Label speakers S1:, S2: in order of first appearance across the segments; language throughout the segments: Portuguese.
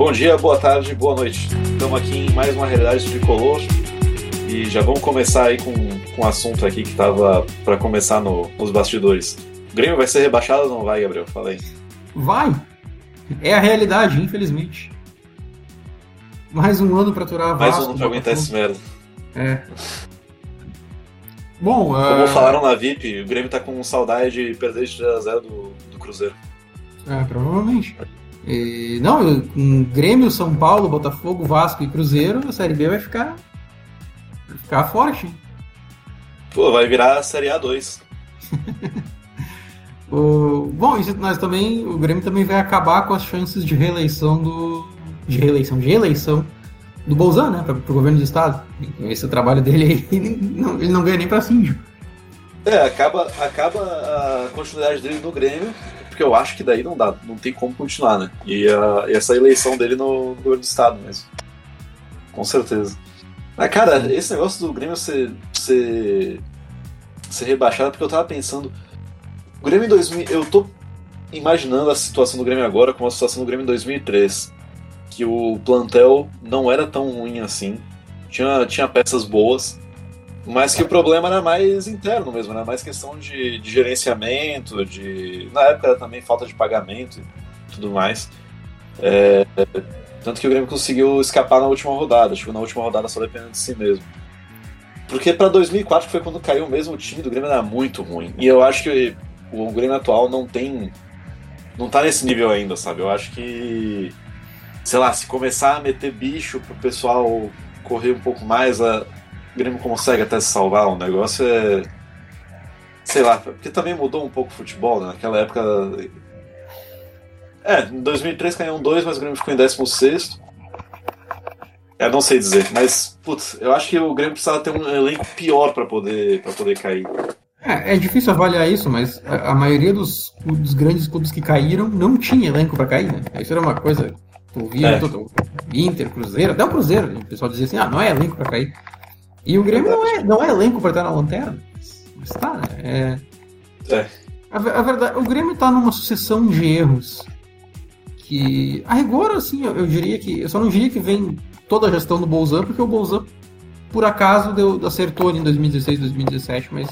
S1: Bom dia, boa tarde, boa noite. Estamos aqui em mais uma realidade tricolor e já vamos começar aí com, com um assunto aqui que estava para começar no, nos bastidores. O Grêmio vai ser rebaixado ou não vai, Gabriel? Fala aí.
S2: Vai! É a realidade, infelizmente. Mais um ano para aturar a
S1: Mais um ano pra aguentar esse merda.
S2: É. Bom,
S1: Como
S2: uh...
S1: falaram na VIP, o Grêmio tá com saudade de perder de 3x0 do, do Cruzeiro.
S2: É, provavelmente. E, não, com Grêmio, São Paulo, Botafogo, Vasco e Cruzeiro, a Série B vai ficar. Vai ficar forte. hein?
S1: Pô, vai virar a Série A2.
S2: O... Bom, isso nós também. O Grêmio também vai acabar com as chances de reeleição do. De reeleição, de eleição do Bolzan, né? Para o governo do estado. Esse é o trabalho dele aí, ele não, ele não ganha nem para síndico.
S1: É, acaba, acaba a continuidade dele no Grêmio, porque eu acho que daí não dá, não tem como continuar, né? E, e essa eleição dele no, no governo do estado mesmo. Com certeza. Ah, cara, esse negócio do Grêmio ser, ser, ser rebaixado, porque eu tava pensando. O Grêmio em 2000. Eu tô imaginando a situação do Grêmio agora como a situação do Grêmio em 2003. Que o plantel não era tão ruim assim. Tinha, tinha peças boas. Mas que o problema era mais interno mesmo, era mais questão de, de gerenciamento, de. Na época era também falta de pagamento e tudo mais. É, tanto que o Grêmio conseguiu escapar na última rodada, chegou na última rodada só dependendo de si mesmo. Porque pra 2004, que foi quando caiu mesmo, o time do Grêmio era muito ruim. E eu acho que o Grêmio atual não tem. Não tá nesse nível ainda, sabe? Eu acho que. Sei lá, se começar a meter bicho pro pessoal correr um pouco mais, a, o Grêmio consegue até se salvar. O negócio é. Sei lá, porque também mudou um pouco o futebol, né? Naquela época. É, em 2003 caiu um 2, mas o Grêmio ficou em 16. É, não sei dizer, mas, putz, eu acho que o Grêmio precisava ter um elenco pior pra poder, pra poder cair.
S2: É, é difícil avaliar isso, mas a, a maioria dos, dos grandes clubes que caíram não tinha elenco para cair, né? Isso era uma coisa. Tu via
S1: É.
S2: todo, Inter, Cruzeiro, até o Cruzeiro, o pessoal dizia assim, ah, não é elenco para cair. E o Grêmio não é, não é elenco para estar na lanterna. Mas tá, né? É,
S1: É.
S2: A, a verdade, o Grêmio tá numa sucessão de erros que, a rigor, assim, eu, eu diria que, eu só não diria que vem toda a gestão do Bolzan, porque o Bolzan, por acaso, deu, acertou ali em 2016, 2017, mas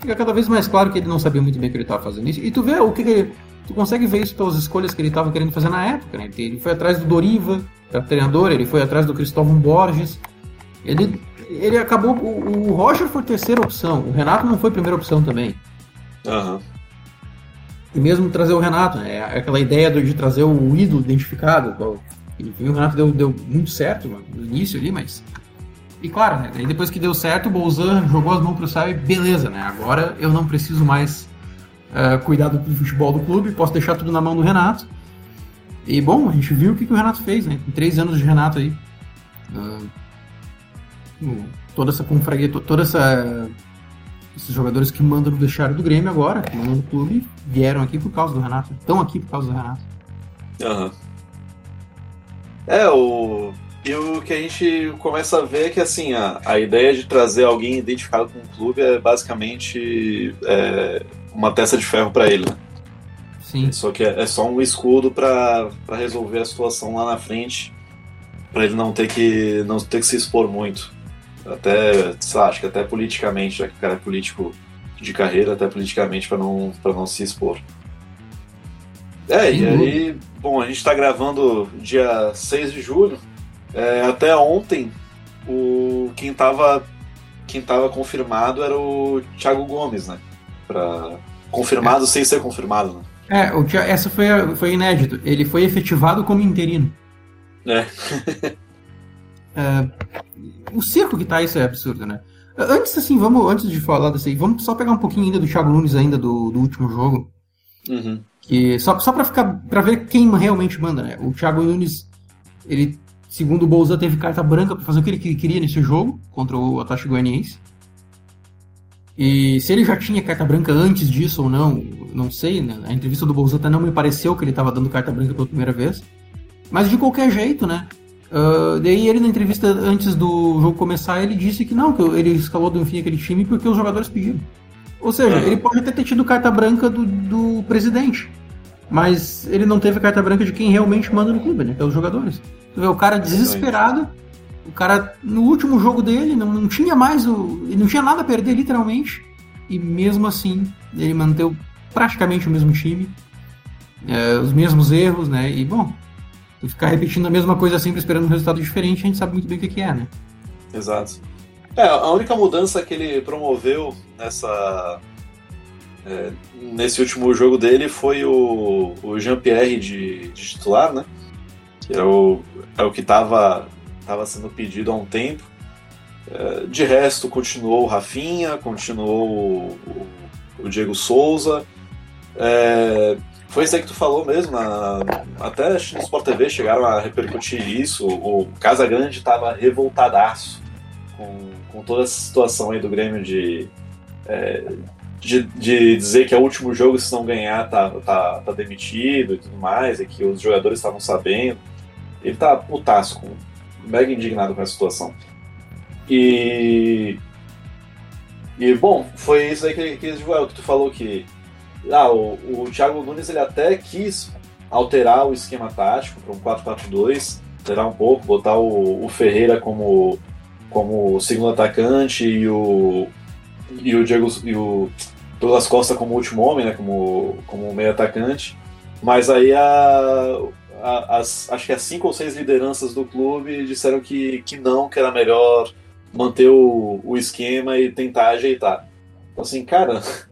S2: fica cada vez mais claro que ele não sabia muito bem o que ele estava fazendo isso. E tu vê o que, que ele, tu consegue ver isso pelas escolhas que ele estava querendo fazer na época, né? Ele foi atrás do Doriva, que era treinador, ele foi atrás do Cristóvão Borges. Ele, ele acabou, o, o Roger foi terceira opção, o Renato não foi primeira opção também.
S1: Aham.
S2: E mesmo trazer o Renato, né? É Aquela ideia de trazer o ídolo identificado. Enfim, o Renato deu, deu muito certo no início ali, mas. E claro, né? Daí depois que deu certo, o Bolzan jogou as mãos pro céu e beleza, né? Agora eu não preciso mais eh, cuidar do futebol do clube, posso deixar tudo na mão do Renato. E bom, a gente viu o que, que o Renato fez, né? Em três anos de Renato aí. O- toda essa confraria, to- toda essa esses jogadores que mandam no vestiário do Grêmio agora, que mandam no clube, vieram aqui por causa do Renato. Estão aqui por causa do Renato.
S1: É, o. E o que a gente começa a ver é que assim, a, a ideia de trazer alguém identificado com o clube é basicamente é, uma testa de ferro pra ele, né?
S2: Sim.
S1: Só que é, é só um escudo pra resolver a situação lá na frente, pra ele não ter que não ter que se expor muito. Até, sei lá, acho que até politicamente, já que o cara é político de carreira, até politicamente pra não para não se expor. É, e aí, bom, a gente tá gravando dia 6 de julho. É, até ontem, o quem tava quem tava confirmado era o Thiago Gomes, né? Pra, confirmado sem ser confirmado, né?
S2: É, o essa foi, foi inédito. Ele foi efetivado como interino.
S1: É.
S2: É, o circo que tá isso é absurdo, né? Antes, assim, vamos, antes de falar desse aí, vamos só pegar um pouquinho ainda do Thiago Nunes ainda do, do último jogo.
S1: Uhum.
S2: Que, só, só pra ficar. para ver quem realmente manda, né? O Thiago Nunes, ele, segundo o Bolsa, teve carta branca pra fazer o que ele que- queria nesse jogo contra o Atlético Goianiense. E se ele já tinha carta branca antes disso ou não, não sei, né? A entrevista do Bolsa até não me pareceu que ele tava dando carta branca pela primeira vez. Mas de qualquer jeito, né? Ah, daí ele na entrevista antes do jogo começar, ele disse que não, que ele escalou do fim aquele time porque os jogadores pediram. Ou seja,
S1: Aham.
S2: ele pode até ter tido carta branca do, do presidente. mas ele não teve carta branca de quem realmente manda no clube, né? Que é os jogadores. Tu vê o cara desesperado, o cara no último jogo dele não, não tinha mais o. Ele não tinha nada a perder, literalmente. E mesmo assim, ele manteve praticamente o mesmo time, é, os mesmos erros, né? E bom, tu ficar repetindo a mesma coisa sempre esperando um resultado diferente, a gente sabe muito bem o que, é, né?
S1: Exato. É, a única mudança que ele promoveu nessa é, nesse último jogo dele foi o, o Jean-Pierre de, de, titular, né? Que é o, é o que estava tava sendo pedido há um tempo. É, de resto, continuou o Rafinha, continuou o, o, o Diego Souza. É, foi isso aí que tu falou mesmo, na, até no Sport TV chegaram a repercutir isso. O Casa Grande estava revoltadaço com, com toda essa situação aí do Grêmio de, é, de, de, dizer que é o último jogo, se não ganhar, tá, tá, tá demitido e tudo mais, e que os jogadores estavam sabendo. Ele tá putaço, com, mega indignado com essa situação. E. E, bom, foi isso aí que, que, que tu falou que. Ah, o, o Thiago Nunes ele até quis alterar o esquema tático para um 4-4-2, alterar um pouco, botar o, o Ferreira como, como segundo atacante e o, e o Diego e o Douglas Costa como último homem, né, como, como meio atacante. Mas aí a, a, as, acho que as cinco ou seis lideranças do clube disseram que, que não, que era melhor manter o, o esquema e tentar ajeitar. Então, assim, cara,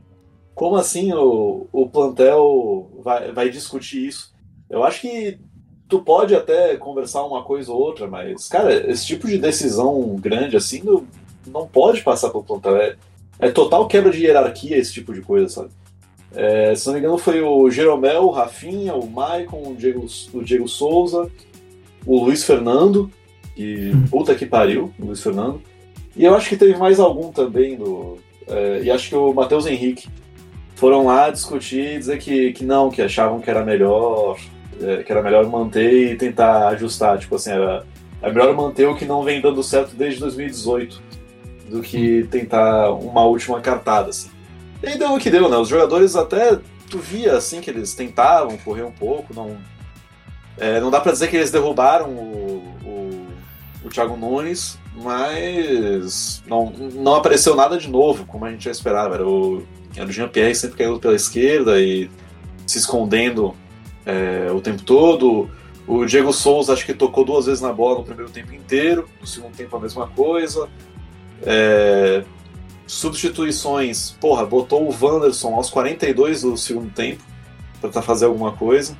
S1: como assim o, o plantel vai, vai discutir isso? Eu acho que tu pode até conversar uma coisa ou outra, mas, cara, esse tipo de decisão grande assim não, não pode passar pelo plantel. É, é total quebra de hierarquia esse tipo de coisa, sabe? É, se não me engano, foi o Jeromel, o Rafinha, o Maicon, o Diego, o Diego Souza, o Luiz Fernando, que hum. puta que pariu, o Luiz Fernando. E eu acho que teve mais algum também, do, é, e acho que o Matheus Henrique. Foram lá discutir e dizer que, que não, que achavam que era melhor é, que era melhor manter e tentar ajustar. Tipo assim, era, é melhor manter o que não vem dando certo desde 2018 do que tentar uma última cartada, assim. E aí deu o que deu, né? Os jogadores até tu via assim que eles tentavam correr um pouco, não. É, não dá pra dizer que eles derrubaram o, o, o Thiago Nunes, mas não, não apareceu nada de novo, como a gente já esperava. Era o, era o Jean-Pierre sempre caindo pela esquerda e se escondendo é, o tempo todo. O Diego Souza acho que tocou duas vezes na bola no primeiro tempo inteiro, no segundo tempo a mesma coisa. É, substituições, porra, botou o Wanderson aos 42 do segundo tempo para tentar fazer alguma coisa.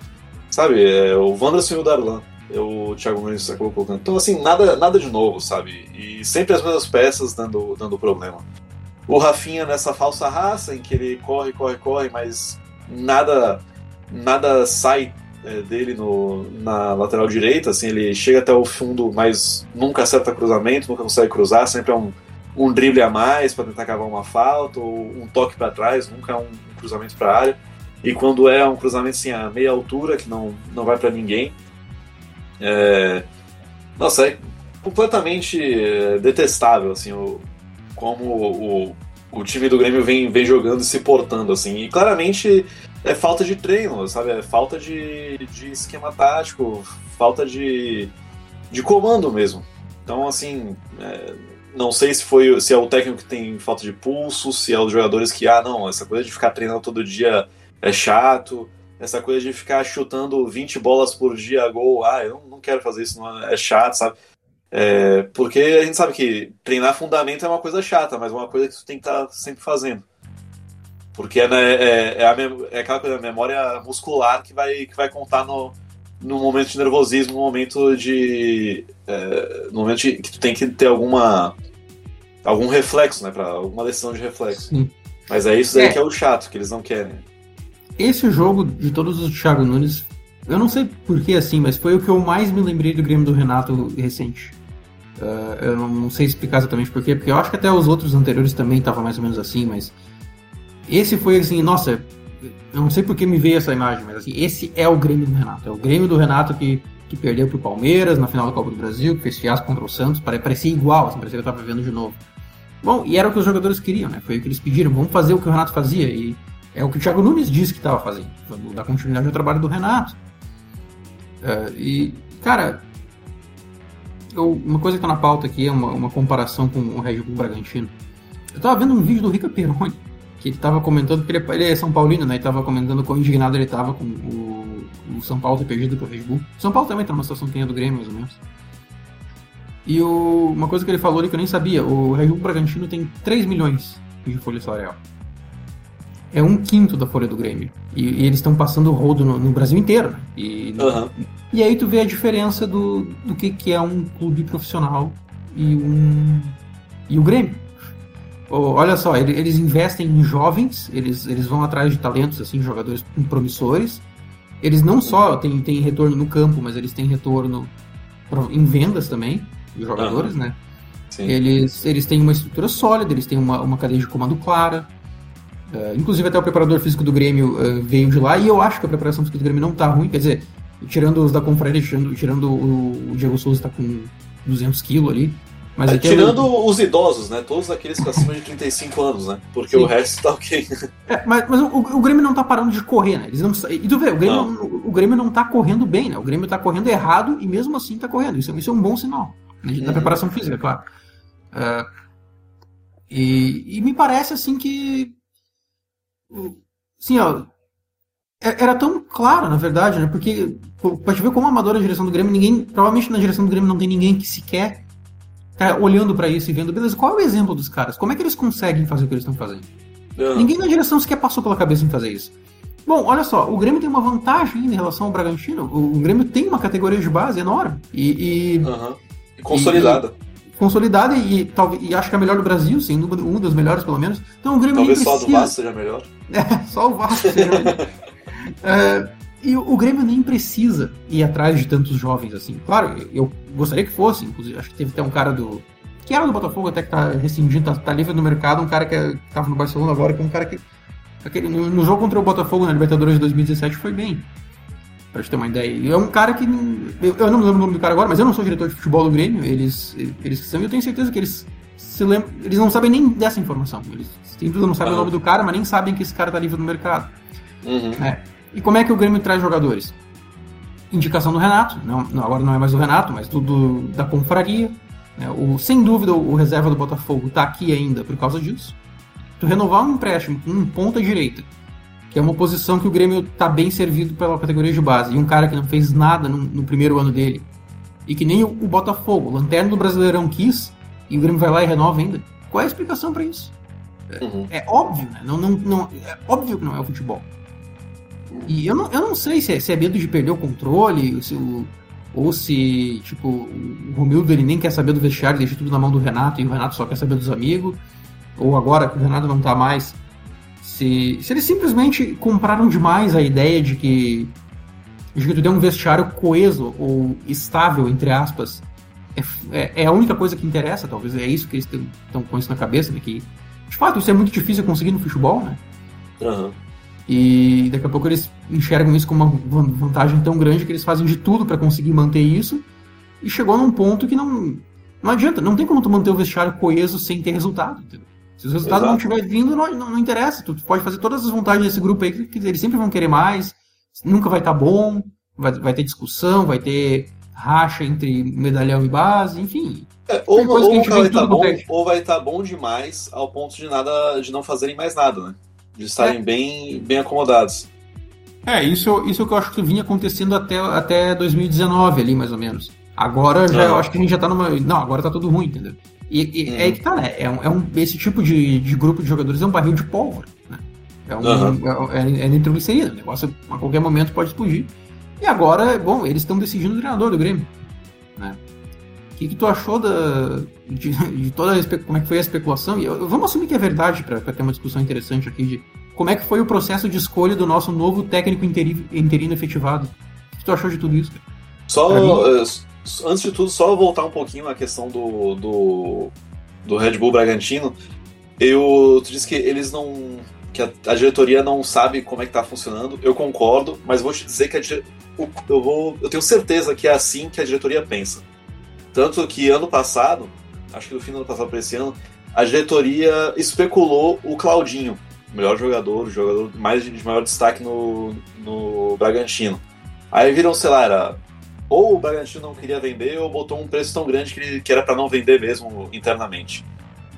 S1: Sabe, é, o Wanderson e o Darlan, o Thiago Nunes acabou colocando. Então, assim, nada, nada de novo, sabe? E sempre as mesmas peças dando, dando problema. O Rafinha nessa falsa raça, em que ele corre, corre, corre, mas nada nada sai é, dele no, na lateral direita, assim, ele chega até o fundo, mas nunca acerta cruzamento, nunca consegue cruzar, sempre é um, um drible a mais para tentar cavar uma falta, ou um toque para trás, nunca é um cruzamento para a área. E quando é um cruzamento assim, a meia altura, que não, não vai para ninguém, é... nossa, é completamente é, detestável assim, o, como o, o time do Grêmio vem, vem jogando e se portando. assim E claramente é falta de treino, sabe? É falta de, de esquema tático, falta de, de comando mesmo. Então, assim, é, não sei se foi se é o técnico que tem falta de pulso, se é os jogadores que, ah, não, essa coisa de ficar treinando todo dia é chato, essa coisa de ficar chutando 20 bolas por dia a gol, ah, eu não quero fazer isso, não é, chato, sabe? É, porque a gente sabe que treinar fundamento é uma coisa chata, mas é uma coisa que tu tem que estar tá sempre fazendo. Porque é, né, é, é, a, é aquela coisa, a memória muscular que vai, que vai contar no, no momento de nervosismo, no momento de. É, no momento de, que tu tem que ter alguma. algum reflexo, né? Pra, alguma lição de reflexo. Sim. Mas é isso daí é. que é o chato, que eles não querem.
S2: Esse jogo de todos os Thiago Nunes, eu não sei porquê assim, mas foi o que eu mais me lembrei do Grêmio do Renato recente. Uh, eu não, sei explicar exatamente porquê, porque eu acho que até os outros anteriores também estavam mais ou menos assim, mas esse foi assim, nossa, eu não sei porque me veio essa imagem, mas assim, esse é o Grêmio do Renato. É o Grêmio do Renato que, que perdeu pro Palmeiras na final da Copa do Brasil, que fez fiasco contra o Santos, parecia igual, assim, parecia que eu tava vivendo de novo. Bom, e era o que os jogadores queriam, né? Foi o que eles pediram, vamos fazer o que o Renato fazia. E É o que o Thiago Nunes disse que estava fazendo, dar continuidade ao trabalho do Renato. Uh, e, cara, eu, uma coisa que está na pauta aqui é uma, uma, comparação com o Red Bull Bragantino. Eu estava vendo um vídeo do Rica Peroni, que ele estava comentando, que ele, é, ele, é São Paulino, né? Ele estava comentando quão indignado ele estava com o, o, São Paulo ter perdido para o Red Bull. São Paulo também está numa situação que a do Grêmio, mais ou menos. E o, uma coisa que ele falou ali que eu nem sabia, o Red Bull Bragantino tem 3 milhões de folha salarial é um quinto da folha do Grêmio. E, e eles estão passando o rodo no, no, Brasil inteiro. E, uhum. e aí tu vê a diferença do, do que, que é um clube profissional e um e o Grêmio. Olha só, eles investem em jovens, eles, eles vão atrás de talentos, assim, jogadores promissores. Eles não só têm, têm retorno no campo, mas eles têm retorno em vendas também, de jogadores, uhum. né? Sim. Eles, eles têm uma estrutura sólida, eles têm uma, uma cadeia de comando clara, Uh, inclusive até o preparador físico do Grêmio uh, veio de lá e eu acho que a preparação física do Grêmio não tá ruim, quer dizer, tirando os da Confraria, tirando, tirando o, o, Diego Souza tá com 200 quilos ali. Mas
S1: é, tirando os idosos, né? Todos aqueles com acima de 35 anos, né? Porque Sim. o resto tá ok.
S2: É, mas mas o, o, Grêmio não tá parando de correr, né? Eles não, e tu vê, o Grêmio, não. o, o, Grêmio não tá correndo bem, né? O Grêmio tá correndo errado e mesmo assim tá correndo. Isso, isso é um bom sinal. Né? Da uhum. preparação física, claro. Uh, e, e me parece assim que Sim, ó. É, era tão claro, na verdade, né? Porque, pra te ver como amador a direção do Grêmio, ninguém. Provavelmente na direção do Grêmio não tem ninguém que sequer tá olhando para isso e vendo, beleza, qual é o exemplo dos caras? Como é que eles conseguem fazer o que eles estão fazendo? Uhum. Ninguém na direção sequer passou pela cabeça em fazer isso. Bom, olha só, o Grêmio tem uma vantagem em relação ao Bragantino. O, Grêmio tem uma categoria de base enorme. E.
S1: e, uhum. e consolidada.
S2: E, consolidada e, talvez, e acho que é a melhor do Brasil, sim, uma das melhores pelo menos. Então o Grêmio
S1: Talvez
S2: nem
S1: precisa... só do Vasco seja melhor.
S2: É, só o Vasco seja melhor. é, e o, Grêmio nem precisa ir atrás de tantos jovens assim. Claro, eu gostaria que fosse, inclusive, acho que teve até um cara do. Que era do Botafogo, até que tá rescindindo, tá, tá livre no mercado, um cara que, é, que tava no Barcelona agora, que é um cara que. Aquele, no, no jogo contra o Botafogo na Libertadores de 2017 foi bem pra te ter uma ideia. É um cara que. Eu, eu, não me lembro o nome do cara agora, mas eu não sou diretor de futebol do Grêmio, eles, eles são, e eu tenho certeza que eles se lembram. Eles não sabem nem dessa informação. Eles tem tudo, não sabem o nome do cara, mas nem sabem que esse cara tá livre no mercado. Uhum. É. E como é que o Grêmio traz jogadores? Indicação do Renato, não, não agora não é mais o Renato, mas tudo da confraria. Né? O, sem dúvida, o, o reserva do Botafogo tá aqui ainda por causa disso. Tu renovar um empréstimo com um ponta direita que é uma posição que o Grêmio está bem servido pela categoria de base. E um cara que não fez nada no, no primeiro ano dele. E que nem o, o Botafogo, o Lanterna do Brasileirão quis, e o Grêmio vai lá e renova ainda. Qual é a explicação para isso? Uhum. É, é, óbvio, né? Não, não, não, é óbvio que não é o futebol. E eu não, eu não sei se é, se é medo de perder o controle, se o, ou se, tipo, o Romildo ele nem quer saber do vestiário, deixa tudo na mão do Renato e o Renato só quer saber dos amigos. Ou agora que o Renato não tá mais, se, se eles simplesmente compraram demais a ideia de que, de que tu deu um vestiário coeso ou estável, entre aspas, é, é, é, a única coisa que interessa, talvez. É isso que eles estão com isso na cabeça, né? Que, de fato, isso é muito difícil conseguir no futebol, né?
S1: Uhum.
S2: E daqui a pouco eles enxergam isso como uma vantagem tão grande que eles fazem de tudo para conseguir manter isso. E chegou num ponto que não, não adianta, não tem como tu manter o vestiário coeso sem ter resultado, entendeu? Se os resultados Exato. não estiver vindo, não, não, não, interessa. Tu pode fazer todas as vantagens desse grupo aí, que, eles sempre vão querer mais, nunca vai estar tá bom, vai, vai ter discussão, vai ter racha entre medalhão e base, enfim.
S1: É, ou, ou, ou vai estar tá bom, ou vai estar tá bom demais ao ponto de nada de não fazerem mais nada, né? De estarem é. bem, bem acomodados.
S2: É, isso, isso é o que eu acho que vinha acontecendo até, até 2019 ali, mais ou menos. Agora já, eu acho que a gente já tá numa. Não, agora tá tudo ruim, entendeu? E, e uhum. é aí que tá, né? É um, é um, esse tipo de, de grupo de jogadores é um barril de pólvora, né? É, um, uhum. é, é, é nitroglicerina, o negócio a qualquer momento pode explodir. E agora, bom, eles estão decidindo o treinador do Grêmio, né? O que, que tu achou da, de, de toda a, como é que foi a especulação? E eu, vamos assumir que é verdade para ter uma discussão interessante aqui de como é que foi o processo de escolha do nosso novo técnico interino, interino efetivado. O que tu achou de tudo isso? Cara?
S1: Só, antes de tudo, só voltar um pouquinho na questão do, do, do Red Bull Bragantino. Eu tu disse que eles não. que a, a, diretoria não sabe como é que tá funcionando. Eu concordo, mas vou te dizer que a, eu, vou, eu tenho certeza que é assim que a diretoria pensa. Tanto que ano passado, acho que no fim do ano passado para esse ano, a diretoria especulou o Claudinho melhor jogador, jogador mais de maior destaque no, no Bragantino. Aí viram, sei lá, era ou o Bragantino não queria vender ou botou um preço tão grande que, que era para não vender mesmo internamente.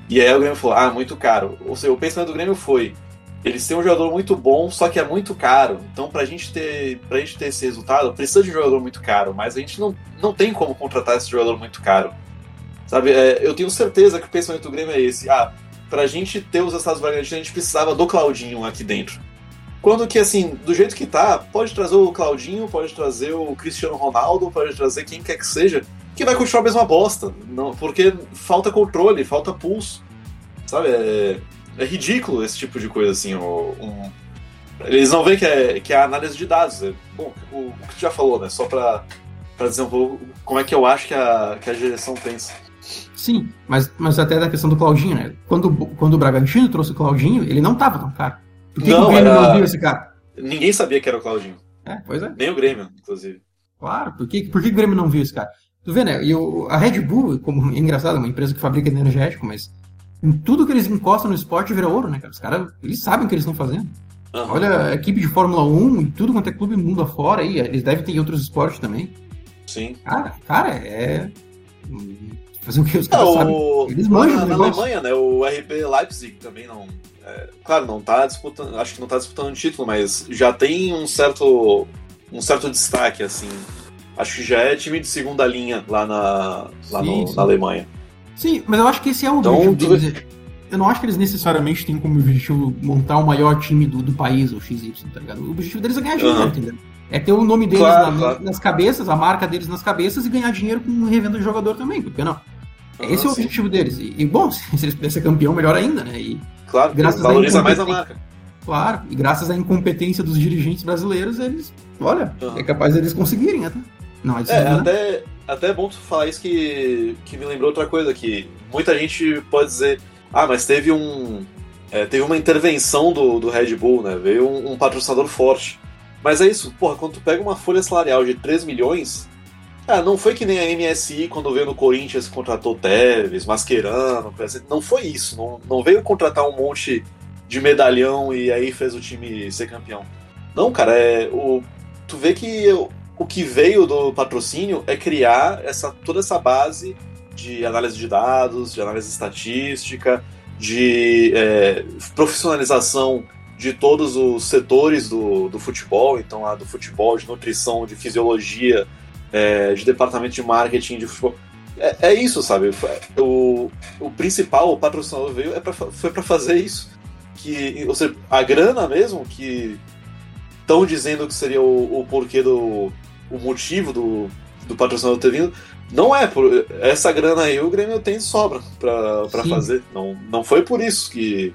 S1: E aí o Grêmio falou, ah, muito caro. Ou seja, o pensamento do Grêmio foi, eles têm um jogador muito bom, só que é muito caro. Então, pra gente ter, gente ter esse resultado, precisa de um jogador muito caro, mas a gente não, não tem como contratar esse jogador muito caro. Sabe, é, eu tenho certeza que o pensamento do Grêmio é esse. Ah, pra gente ter os Estados Bragantino, a gente precisava do Claudinho aqui dentro. Quando que, assim, do jeito que tá, pode trazer o Claudinho, pode trazer o Cristiano Ronaldo, pode trazer quem quer que seja, que vai continuar a mesma bosta. Não, porque falta controle, falta pulso. Sabe? É, é ridículo esse tipo de coisa, assim. Um, eles não veem que é, que é análise de dados. É, bom, o, o, que tu já falou, né? Só pra, pra dizer um pouco como é que eu acho que a, que a direção pensa.
S2: Sim, mas, mas até da questão do Claudinho, né? Quando, quando o Bragantino trouxe o Claudinho, ele não tava tão caro. Por que, não, que o Grêmio era... não viu esse cara?
S1: Ninguém sabia que era o Claudinho.
S2: É, pois é.
S1: Nem o Grêmio, inclusive.
S2: Claro, por que, por que o Grêmio não viu esse cara? Tu vê, né? E o, a Red Bull, como é engraçado, é uma empresa que fabrica energético, mas em tudo que eles encostam no esporte vira ouro, né, cara? Os caras, eles sabem o que eles estão fazendo. Uhum. Olha a equipe de Fórmula 1 e tudo quanto é clube mundo afora aí, eles devem ter outros esportes também.
S1: Sim.
S2: Cara, cara, é. Fazer o que os caras é, sabem. Eles manjam
S1: na, na Alemanha, né? O RB Leipzig também não. É, claro, não tá disputando. Acho que não tá disputando o título, mas já tem um certo. um certo destaque, assim. Acho que já é time de segunda linha lá na, lá sim, no, sim. na Alemanha.
S2: Sim, mas eu acho que esse é o então, objetivo deles. Eu não acho que eles necessariamente têm como objetivo montar o maior time do, do país, o XY, tá ligado? O objetivo deles é ganhar dinheiro, uhum. entendeu? É ter o nome deles claro, na, claro. nas cabeças, a marca deles nas cabeças e ganhar dinheiro com revenda de jogador também, por que não? Esse é o sim. objetivo deles. E, e, bom, se eles puderem ser campeão, melhor ainda, né? E,
S1: claro, graças valoriza mais a marca.
S2: Claro, e graças à incompetência dos dirigentes brasileiros, eles, olha, uhum. é capaz deles conseguirem até.
S1: Não, é, é até, até é bom tu falar isso que, que me lembrou outra coisa, que muita gente pode dizer, ah, mas teve um. É, teve uma intervenção do, do Red Bull, né? Veio um, um, patrocinador forte. Mas é isso, porra, quando tu pega uma folha salarial de 3 milhões, ah, não foi que nem a MSI quando veio no Corinthians contratou Tevez, Mascherano, não foi isso. Não, não veio contratar um monte de medalhão e aí fez o time ser campeão. Não, cara, é o tu vê que o que veio do patrocínio é criar essa, toda essa base de análise de dados, de análise estatística, de é, profissionalização de todos os setores do, do futebol, então lá do futebol, de nutrição, de fisiologia, é, de departamento de marketing de futebol. É, é isso, sabe? O, o principal, o patrocinador veio é pra, foi para fazer isso. Que, ou seja, a grana mesmo, que estão dizendo que seria o, o porquê do, o motivo do, do patrocinador ter vindo. Não é por essa grana aí o Grêmio tem sobra para fazer. Não, não foi por isso que,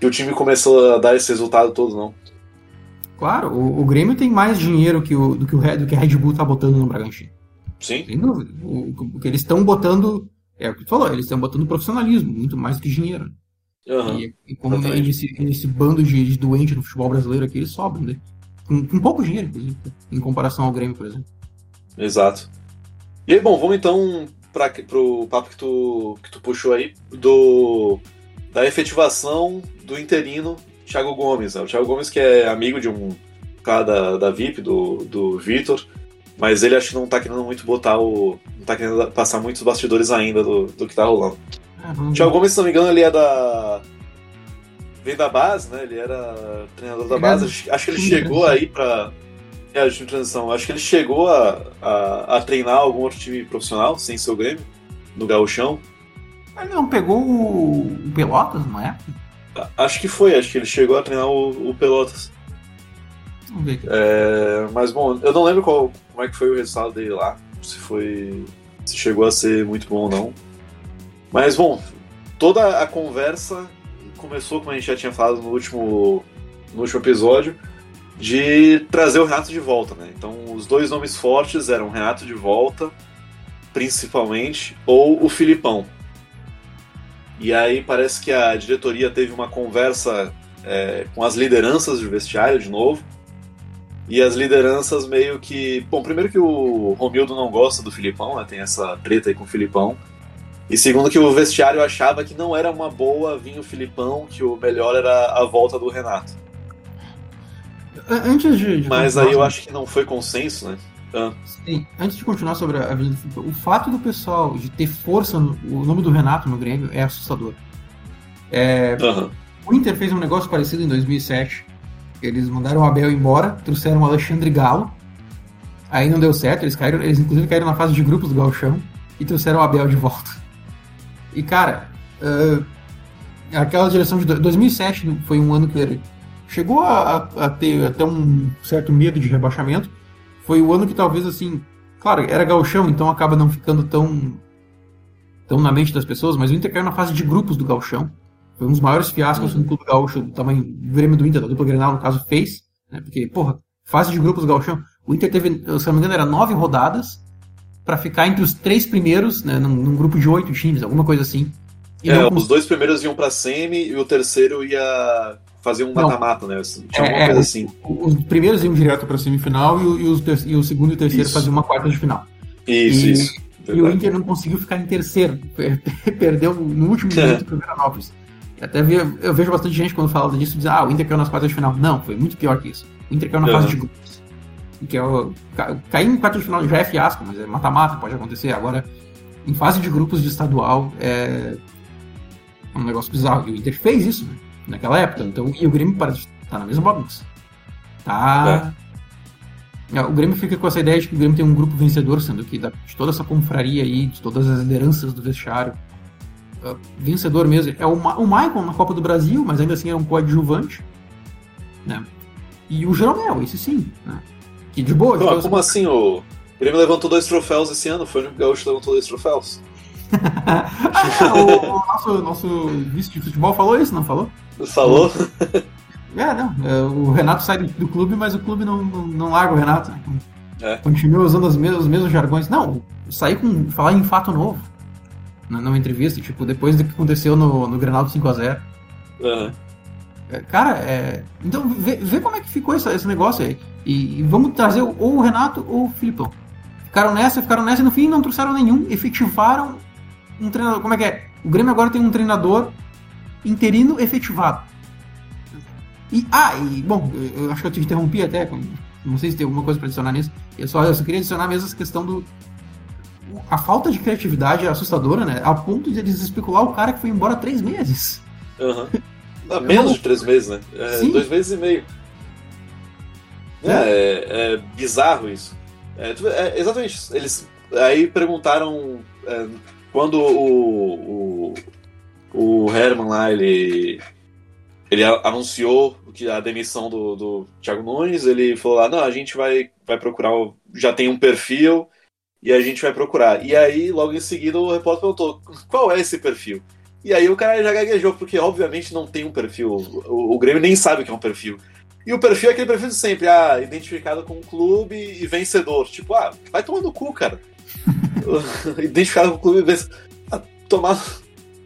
S1: que o time começou a dar esse resultado todo, não.
S2: Claro, o, o Grêmio tem mais dinheiro que o, do, que o, do que a Red Bull tá botando no Bragantino.
S1: Sim.
S2: Sem dúvida. O, o que eles estão botando. É o que tu falou, eles estão botando profissionalismo, muito mais do que dinheiro.
S1: Uhum, e,
S2: e como esse, esse bando de, de doente no futebol brasileiro aqui, eles sobram, né? Com, com pouco dinheiro, inclusive, em comparação ao Grêmio, por exemplo.
S1: Exato. E aí, bom, vamos então para pro papo que tu, que tu puxou aí do da efetivação do interino Thiago Gomes. Né? O Thiago Gomes que é amigo de um cara da, da VIP, do, do Vitor, mas ele acho que não tá querendo muito botar o. não tá querendo passar muitos bastidores ainda do, do que tá rolando. Uhum. O Thiago Gomes, se não me engano, ele é da vem da base, né? Ele era treinador da base. Acho que ele chegou aí para é, de transição. Acho que ele chegou a, a, a, treinar algum outro time profissional, sem seu Grêmio, no Gauchão.
S2: Ele não pegou o Pelotas, não é?
S1: Acho que foi, acho que ele chegou a treinar o, o Pelotas.
S2: Vamos ver.
S1: É, mas bom, eu não lembro qual, como é que foi o resultado dele lá. Se foi. Se chegou a ser muito bom ou não. Mas bom, toda a conversa começou, como a gente já tinha falado no último, no último episódio, de trazer o Renato de volta, né? Então, os dois nomes fortes eram Renato de volta, principalmente, ou o Filipão. E aí parece que a diretoria teve uma conversa é, com as lideranças do vestiário de novo. E as lideranças meio que. Bom, primeiro que o Romildo não gosta do Filipão, né? Tem essa treta aí com o Filipão. E segundo que o vestiário achava que não era uma boa vir o Filipão, que o melhor era a volta do Renato.
S2: Antes de. de
S1: Mas aí eu acho que não foi consenso, né?
S2: Ah. Sim, antes de continuar sobre a Filipão, o fato do pessoal de ter força, no, o nome do Renato no Grêmio é assustador. É, uhum. O Inter fez um negócio parecido em 2007. Eles mandaram o Abel embora, trouxeram o Alexandre Galo. Aí não deu certo, eles caíram, eles inclusive caíram na fase de grupos do Galchão e trouxeram o Abel de volta. E cara, uh, aquela direção de 2007 foi um ano que ele chegou a, a, ter até um certo medo de rebaixamento. Foi o ano que talvez assim, claro, era Galchão, então acaba não ficando tão tão na mente das pessoas, mas o Inter caiu na fase de grupos do Galchão. Foi um dos maiores fiascos uhum. do clube gaúcho, do tamanho do Grêmio do Inter, da dupla Grenal, no caso, fez. Né? Porque, porra, fase de grupos do Galchão. O Inter teve, se não me engano, era nove rodadas para ficar entre os três primeiros, né, num, num, grupo de oito times, alguma coisa assim.
S1: E é, os dois primeiros iam pra semi e o terceiro ia fazer um mata-mata, né? Tinha
S2: é, coisa assim. Os, os primeiros iam direto pra semifinal e, e, os, e o segundo e o terceiro faziam uma quarta de final.
S1: Isso,
S2: e,
S1: isso.
S2: Verdade. E o Inter não conseguiu ficar em terceiro. Perdeu no último minuto pro Veranópolis. Até eu vejo bastante gente quando fala disso diz, ah, o Inter caiu nas quartas de final. Não, foi muito pior que isso. O Inter caiu na uhum. fase de grupos. Que é o, cair em quartas de final já é fiasco, mas é mata-mata, pode acontecer. Agora, em fase de grupos de estadual, é um negócio bizarro. E o Inter fez isso, né? Naquela época. Então, e o Grêmio parece tá na mesma bagunça. Tá. É. O Grêmio fica com essa ideia de que o Grêmio tem um grupo vencedor, sendo que de toda essa confraria aí, de todas as lideranças do vestiário, vencedor mesmo é o, Ma o Maicon na Copa do Brasil, mas ainda assim é um coadjuvante. Né? E o Jeromel, esse sim. Né? Que de boa.
S1: Pô, como assim? O Grêmio levantou dois troféus esse ano, foi o único gaúcho que levantou dois troféus.
S2: Ah, o, o, nosso, nosso vice de futebol falou isso, não falou?
S1: Falou?
S2: É, não. É, o Renato sai do clube, mas o clube não, não, não larga o Renato. Né? É. Continua usando os mesmos, os mesmos jargões. Não, sair com. falar em fato novo na, numa entrevista, tipo, depois do que aconteceu no, no Grenal do 5x0. Uhum. Cara, é... então vê, vê, como é que ficou esse, esse negócio aí. E, e, vamos trazer ou o Renato ou o Filipão. Ficaram nessa, ficaram nessa e no fim não trouxeram nenhum, efetivaram um treinador. Como é que é? O Grêmio agora tem um treinador interino efetivado. E, ah, e bom, eu, eu acho que eu te interrompi até, não sei se tem alguma coisa para adicionar nisso. Eu só, eu só queria adicionar mesmo essa questão do, a falta de criatividade é assustadora, né? A ponto de eles especular o cara que foi embora três meses.
S1: Uhum. Não, menos de três meses, né? É, dois meses e meio. É, é, é bizarro isso. É, é, exatamente. Eles aí perguntaram é, quando o, o, o Herman lá ele ele anunciou que a demissão do, do Thiago Nunes, ele falou lá, não, a gente vai, vai procurar, já tem um perfil, e a gente vai procurar. E aí, logo em seguida, o repórter perguntou: qual é esse perfil? E aí o cara já gaguejou, porque obviamente não tem um perfil. O, o Grêmio nem sabe o que é um perfil. E o perfil é aquele perfil de sempre, ah, identificado com um clube e vencedor. Tipo, ah, vai tomando cu, cara. identificado com o clube e vencedor. Ah, tomar,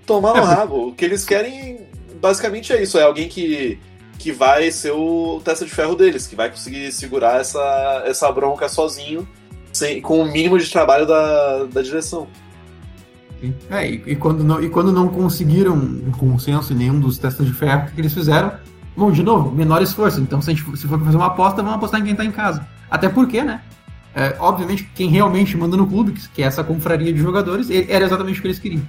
S1: tomar no rabo. O que eles querem, basicamente, é isso. É alguém que, que vai ser o testa de ferro deles, que vai conseguir segurar essa, essa bronca sozinho sem, com o mínimo de trabalho da, da direção.
S2: É, e, e, quando não, e quando não conseguiram um consenso em nenhum dos testes de ferro, que eles fizeram? Bom, de novo, menor esforço. Então, se, a gente, se for fazer uma aposta, vamos apostar em quem está em casa. Até porque, né? É, obviamente, quem realmente manda no clube, que é essa confraria de jogadores, era exatamente o que eles queriam.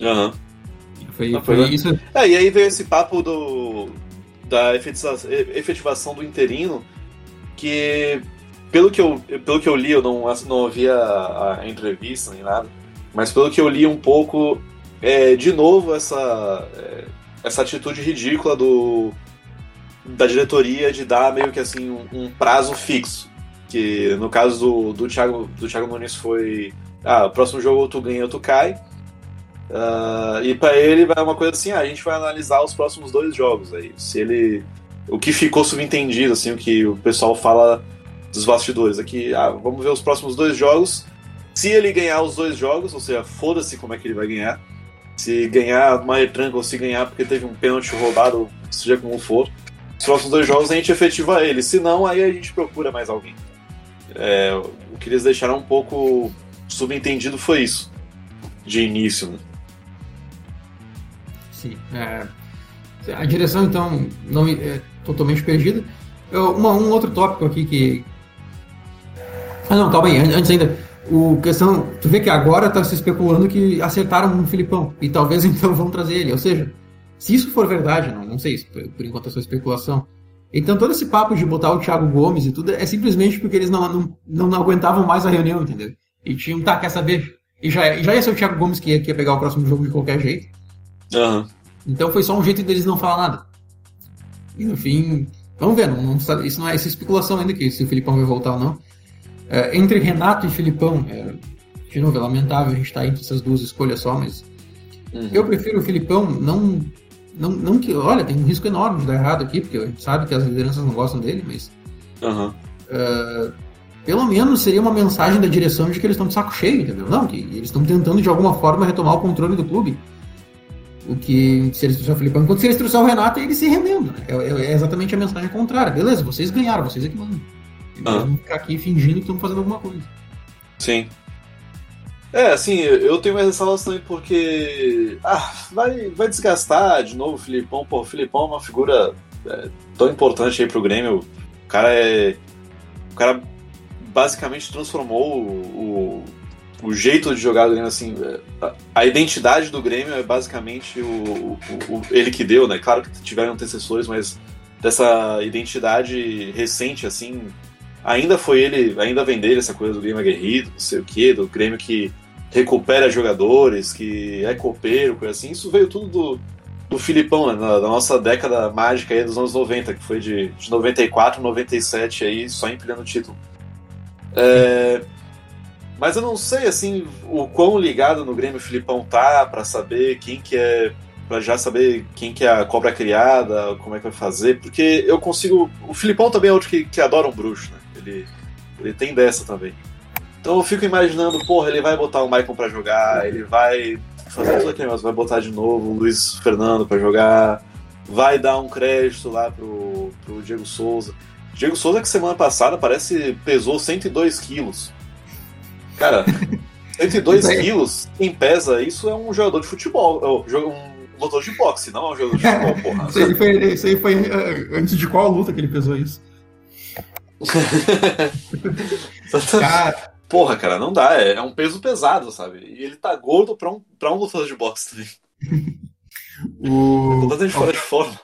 S1: Aham. Uhum. Foi, ah, foi, foi isso. É, e aí veio esse papo do da efetivação do interino que pelo que eu, pelo que eu li, eu não, não ouvi a, a entrevista nem nada, mas pelo que eu li um pouco, é, de novo essa, é, essa atitude ridícula do, da diretoria de dar meio que assim um, um prazo fixo. Que no caso do, do, Thiago, do Thiago Nunes foi. Ah, o próximo jogo tu ganha ou tu cai. Uh, e para ele vai uma coisa assim: ah, a gente vai analisar os próximos dois jogos. Aí, se ele o que ficou subentendido, assim, o que o pessoal fala dos bastidores. Aqui, ah, vamos ver os próximos dois jogos. Se ele ganhar os dois jogos, ou seja, foda-se como é que ele vai ganhar. Se ganhar uma retranca ou se ganhar porque teve um pênalti roubado, seja como for. Os próximos dois jogos a gente efetiva ele. Se não, aí a gente procura mais alguém. É, o que eles deixaram um pouco subentendido foi isso, de início, né?
S2: Sim. É, a direção, então, não é totalmente perdida. Eu, uma, um outro tópico aqui que. Ah, não, calma aí, antes ainda. O questão, tu vê que agora está se especulando que acertaram o Filipão e talvez então vão trazer ele. Ou seja, se isso for verdade, não, não sei, por enquanto é só especulação. Então todo esse papo de botar o Thiago Gomes e tudo é simplesmente porque eles não, não, não, não aguentavam mais a reunião, entendeu? E tinham, tá, quer saber? E já, já ia ser o Thiago Gomes que ia, que ia pegar o próximo jogo de qualquer jeito.
S1: Uhum.
S2: Então foi só um jeito deles não falar nada. E no fim, vamos ver, não, não, isso não é essa especulação ainda que se o Filipão vai voltar ou não. É, entre Renato e Filipão, é, de novo, é lamentável a gente estar tá entre essas duas escolhas só, mas uhum. eu prefiro o Filipão, não, não, não que, olha, tem um risco enorme de dar errado aqui, porque a gente sabe que as lideranças não gostam dele, mas
S1: uhum.
S2: uh, pelo menos seria uma mensagem da direção de que eles estão de saco cheio, entendeu? Não, que eles estão tentando de alguma forma retomar o controle do clube. O que, se eles trouxeram o Filipão, enquanto se eles trouxeram o Renato, eles se remendam. Né? É, é, é, exatamente a mensagem contrária. Beleza, vocês ganharam, vocês é que mandam. Ah. Vamos ficar aqui fingindo que estão fazendo alguma coisa.
S1: Sim. É, assim, eu tenho mais ressalvas também porque. Ah, vai, vai desgastar de novo o Filipão. Pô, o Filipão é uma figura é, tão importante aí pro Grêmio. O cara é. O cara basicamente transformou o, o, o jeito de jogar do Grêmio, assim. A, a, identidade do Grêmio é basicamente o, o, ele que deu, né? Claro que tiveram antecessores, mas dessa identidade recente, assim, ainda foi ele, ainda vem dele essa coisa do Grêmio aguerrido, não sei o que, do Grêmio que recupera jogadores, que é copeiro, coisa assim. Isso veio tudo do, do Filipão, né, da, da, nossa década mágica aí dos anos 90, que foi de, de 94, 97 aí, só empilhando o título. É, mas eu não sei, assim, o quão ligado no Grêmio o Filipão tá para saber quem que é para já saber quem que é a cobra criada, como é que vai fazer, porque eu consigo. O Filipão também é outro que, que adora um bruxo, né? Ele, ele tem dessa também. Então eu fico imaginando, porra, ele vai botar o Maicon para jogar, ele vai fazer tudo aquilo, mas vai botar de novo o Luiz Fernando para jogar, vai dar um crédito lá pro, pro Diego Souza. Diego Souza que semana passada parece pesou 102 quilos. Cara, 102 quilos, quem pesa isso é um jogador de futebol, é um lutador de boxe, não é um jogador de futebol, porra.
S2: isso, aí foi, isso aí foi eh, antes de qual luta que ele pesou isso?
S1: cara, porra, cara, não dá. É, é, um peso pesado, sabe? E ele tá gordo pra um, pra um lutador de boxe também.
S2: o...
S1: Completamente fora de forma.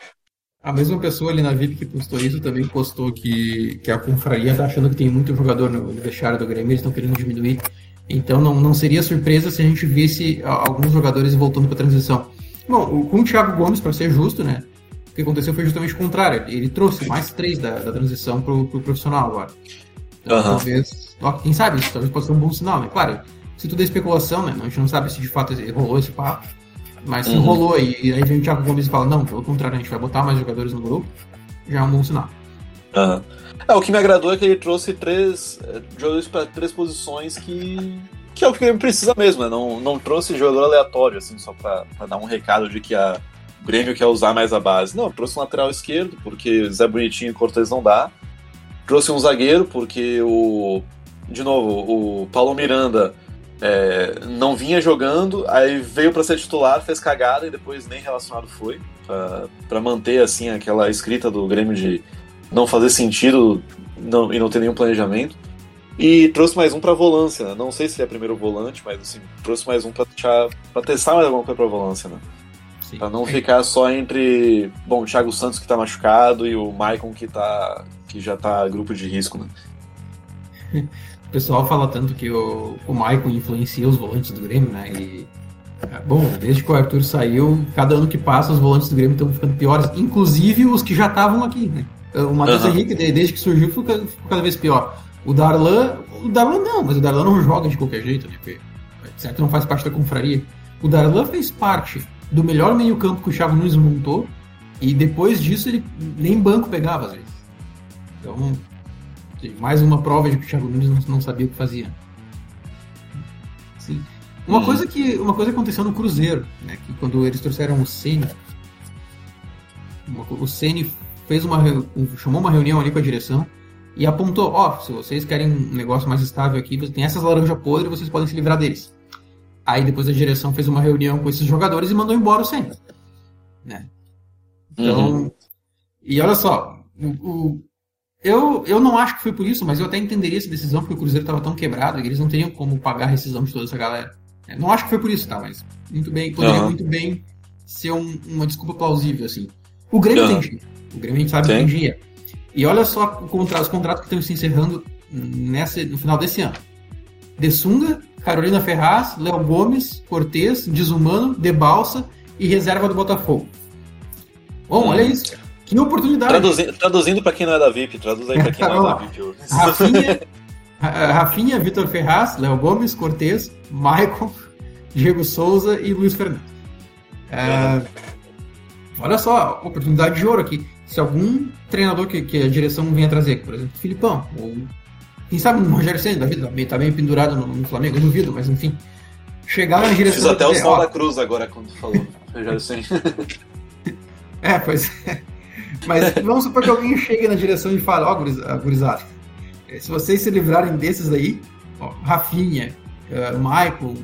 S2: A mesma pessoa ali na VIP que postou isso também postou que, que a confraria tá achando que tem muito jogador no, no vestiário do Grêmio, eles estão querendo diminuir. Então não, não seria surpresa se a gente visse alguns jogadores voltando para transição. Bom, com o Thiago Gomes, para ser justo, né? O que aconteceu foi justamente o contrário. Ele trouxe mais três da, da transição pro, pro profissional agora. Então, uhum. talvez. Quem sabe isso talvez possa ser um bom sinal, né? Claro, se tudo é especulação, né? A gente não sabe se de fato rolou esse papo. Mas se uhum. rolou e, e, aí vem o Thiago Gomes e fala, não, pelo contrário, a gente vai botar mais jogadores no grupo, já é um bom sinal.
S1: Uhum. É, o que me agradou é que ele trouxe três é, jogadores para três posições que que é o que ele precisa mesmo, né? Não, não trouxe jogador aleatório, assim, só para dar um recado de que a, o Grêmio quer usar mais a base. Não, trouxe um lateral esquerdo, porque Zé Bonitinho e Cortez não dá. Trouxe um zagueiro, porque o. De novo, o Paulo Miranda é, não vinha jogando, aí veio para ser titular, fez cagada e depois nem relacionado foi. para manter, assim, aquela escrita do Grêmio de não fazer sentido não, e não ter nenhum planejamento. E trouxe mais um pra volância, né? Não sei se é primeiro volante, mas assim, trouxe mais um pra testar mais alguma coisa pra volância, né? Sim. Pra não ficar só entre, bom, o Thiago Santos que tá machucado e o Maicon que, tá, que já tá grupo de risco, né?
S2: O pessoal fala tanto que o, o Maicon influencia os volantes do Grêmio, né? E, é, bom, desde que o Arthur saiu, cada ano que passa os volantes do Grêmio estão ficando piores, inclusive os que já estavam aqui, né? O Matheus uhum. Henrique, desde que surgiu, ficou cada vez pior. O Darlan, o Darlan não, mas o Darlan não joga de qualquer jeito, né? Porque, certo, não faz parte da confraria. O Darlan fez parte do melhor meio-campo que o Thiago Nunes montou e depois disso ele nem banco pegava às vezes. Então, mais uma prova de que o Thiago Nunes não, sabia o que fazia. Sim. Uma hum. coisa que uma coisa aconteceu no Cruzeiro, né, que quando eles trouxeram o Ceni, o Ceni fez uma chamou uma reunião ali com a direção e apontou: ó, oh, se vocês querem um negócio mais estável aqui, tem essas laranjas podres, vocês podem se livrar deles. Aí depois a direção fez uma reunião com esses jogadores e mandou embora o Senna. Né? Então, uhum. e olha só, o, o, eu, eu não acho que foi por isso, mas eu até entenderia essa decisão, porque o Cruzeiro estava tão quebrado que eles não teriam como pagar a rescisão de toda essa galera. Eu não acho que foi por isso, tá? Mas muito bem, poderia uhum. muito bem ser um, uma desculpa plausível, assim. O Grêmio uhum. tem dinheiro. O Grêmio a gente sabe que tem dinheiro. E olha só os contratos que estão se encerrando nessa, no final desse ano. Dessunga, Carolina Ferraz, Léo Gomes, Cortez, Desumano, De Balsa e reserva do Botafogo. Bom, olha isso. Que oportunidade.
S1: Traduzindo, traduzindo para quem não é da VIP, traduz aí para quem não é da VIP.
S2: Rafinha, Rafinha Vitor Ferraz, Léo Gomes, Cortez, Michael, Diego Souza e Luiz Fernando. É, olha só, oportunidade de ouro aqui. Se algum treinador que, que a direção venha trazer, por exemplo, Filipão, ou quem sabe o Rogério Senna da vida, tá meio pendurado no, no, Flamengo, eu duvido, mas enfim. Chegar na direção.
S1: Fiz até o sinal da cruz agora quando falou Rogério Senna.
S2: é, pois é. Mas vamos supor que alguém chegue na direção e fale, ó, oh, gurizada, se vocês se livrarem desses aí, ó, Rafinha, uh, Michael,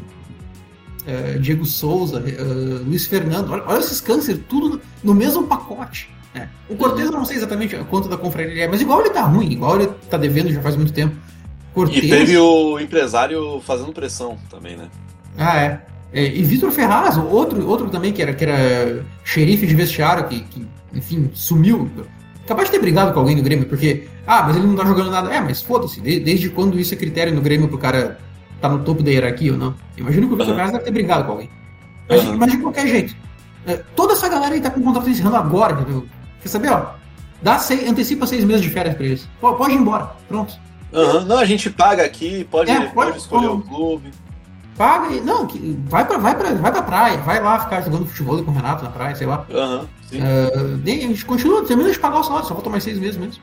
S2: uh, Diego Souza, uh, Luiz Fernando, olha, olha esses câncer, tudo no mesmo pacote. É. O Cortez eu não sei exatamente quanto da confraria ele é, mas igual ele tá ruim, igual ele tá devendo já faz muito tempo.
S1: Cortez... E teve o empresário fazendo pressão também, né?
S2: Ah, é. é e Vitor Ferraz, outro, outro também que era, que era xerife de vestiário, que, que, enfim, sumiu. Capaz de ter brigado com alguém no Grêmio, porque, ah, mas ele não tá jogando nada. É, mas foda-se, desde quando isso é critério no Grêmio pro cara tá no topo da hierarquia ou não? Imagino que o Vitor uhum. Ferraz deve ter brigado com alguém. Mas, uhum. mas de qualquer jeito, é, toda essa galera aí tá com o contrato encerrando agora, entendeu? Quer saber, ó? Dá seis, antecipa seis meses de férias pra eles. Pô, pode ir embora. Pronto.
S1: Uhum. Não, a gente paga aqui, pode, é, pode, pode escolher o clube.
S2: Paga e. Não, vai pra, vai, pra, vai pra praia, vai lá ficar jogando futebol com o Renato na praia, sei lá.
S1: Uhum,
S2: uh, a gente continua, termina de pagar o salário, só falta mais seis meses mesmo.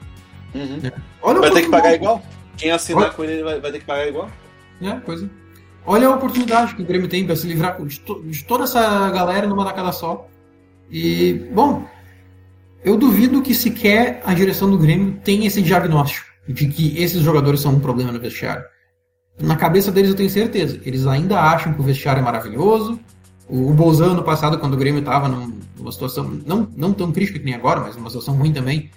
S1: Uhum. É. Olha vai ter que pagar igual. Quem assinar Olha. com ele vai, vai ter que pagar igual.
S2: É, coisa. É. Olha a oportunidade que o Grêmio tem para se livrar de, to de toda essa galera numa tacada só. E, bom, eu duvido que sequer a direção do Grêmio tenha esse diagnóstico de que esses jogadores são um problema no vestiário. Na cabeça deles eu tenho certeza. Eles ainda acham que o vestiário é maravilhoso. O Bolzano, no passado, quando o Grêmio estava numa situação não, não tão crítica que nem agora, mas numa situação ruim também,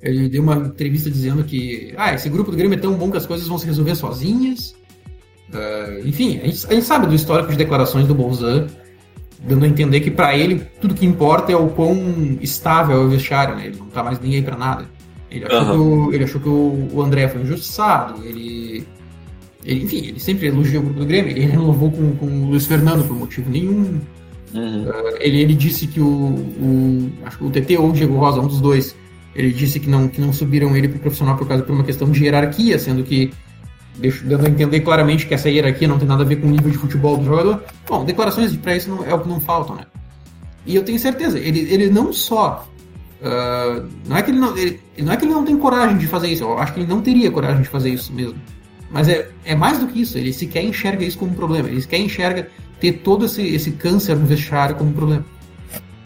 S2: ele deu uma entrevista dizendo que ah, esse grupo do Grêmio é tão bom que as coisas vão se resolver sozinhas. Uh, enfim, a gente, a gente, sabe do histórico de declarações do Bolzano dando a entender que para ele tudo que importa é o quão estável é o vestiário, né? Ele não tá mais nem aí pra nada. Ele achou, uhum. que, o, ele achou que o, o André foi injustiçado, ele, ele, Enfim, ele sempre elogiou o grupo do Grêmio, ele renovou com, com o Luiz Fernando por motivo nenhum. Uhum. Uh, ele, ele disse que o, o. Acho que o TT ou o Diego Rosa, um dos dois, ele disse que não, que não subiram ele pro profissional por causa por uma questão de hierarquia, sendo que dando a entender claramente que essa hierarquia não tem nada a ver com o nível de futebol do jogador. Bom, declarações para isso não, é o que não faltam, né? E eu tenho certeza, ele, ele não só. Uh, não, é que ele não, ele, não é que ele não tem coragem de fazer isso, eu acho que ele não teria coragem de fazer isso mesmo. Mas é, é mais do que isso, ele sequer enxerga isso como um problema, ele sequer enxerga ter todo esse, esse câncer no vestiário como um problema.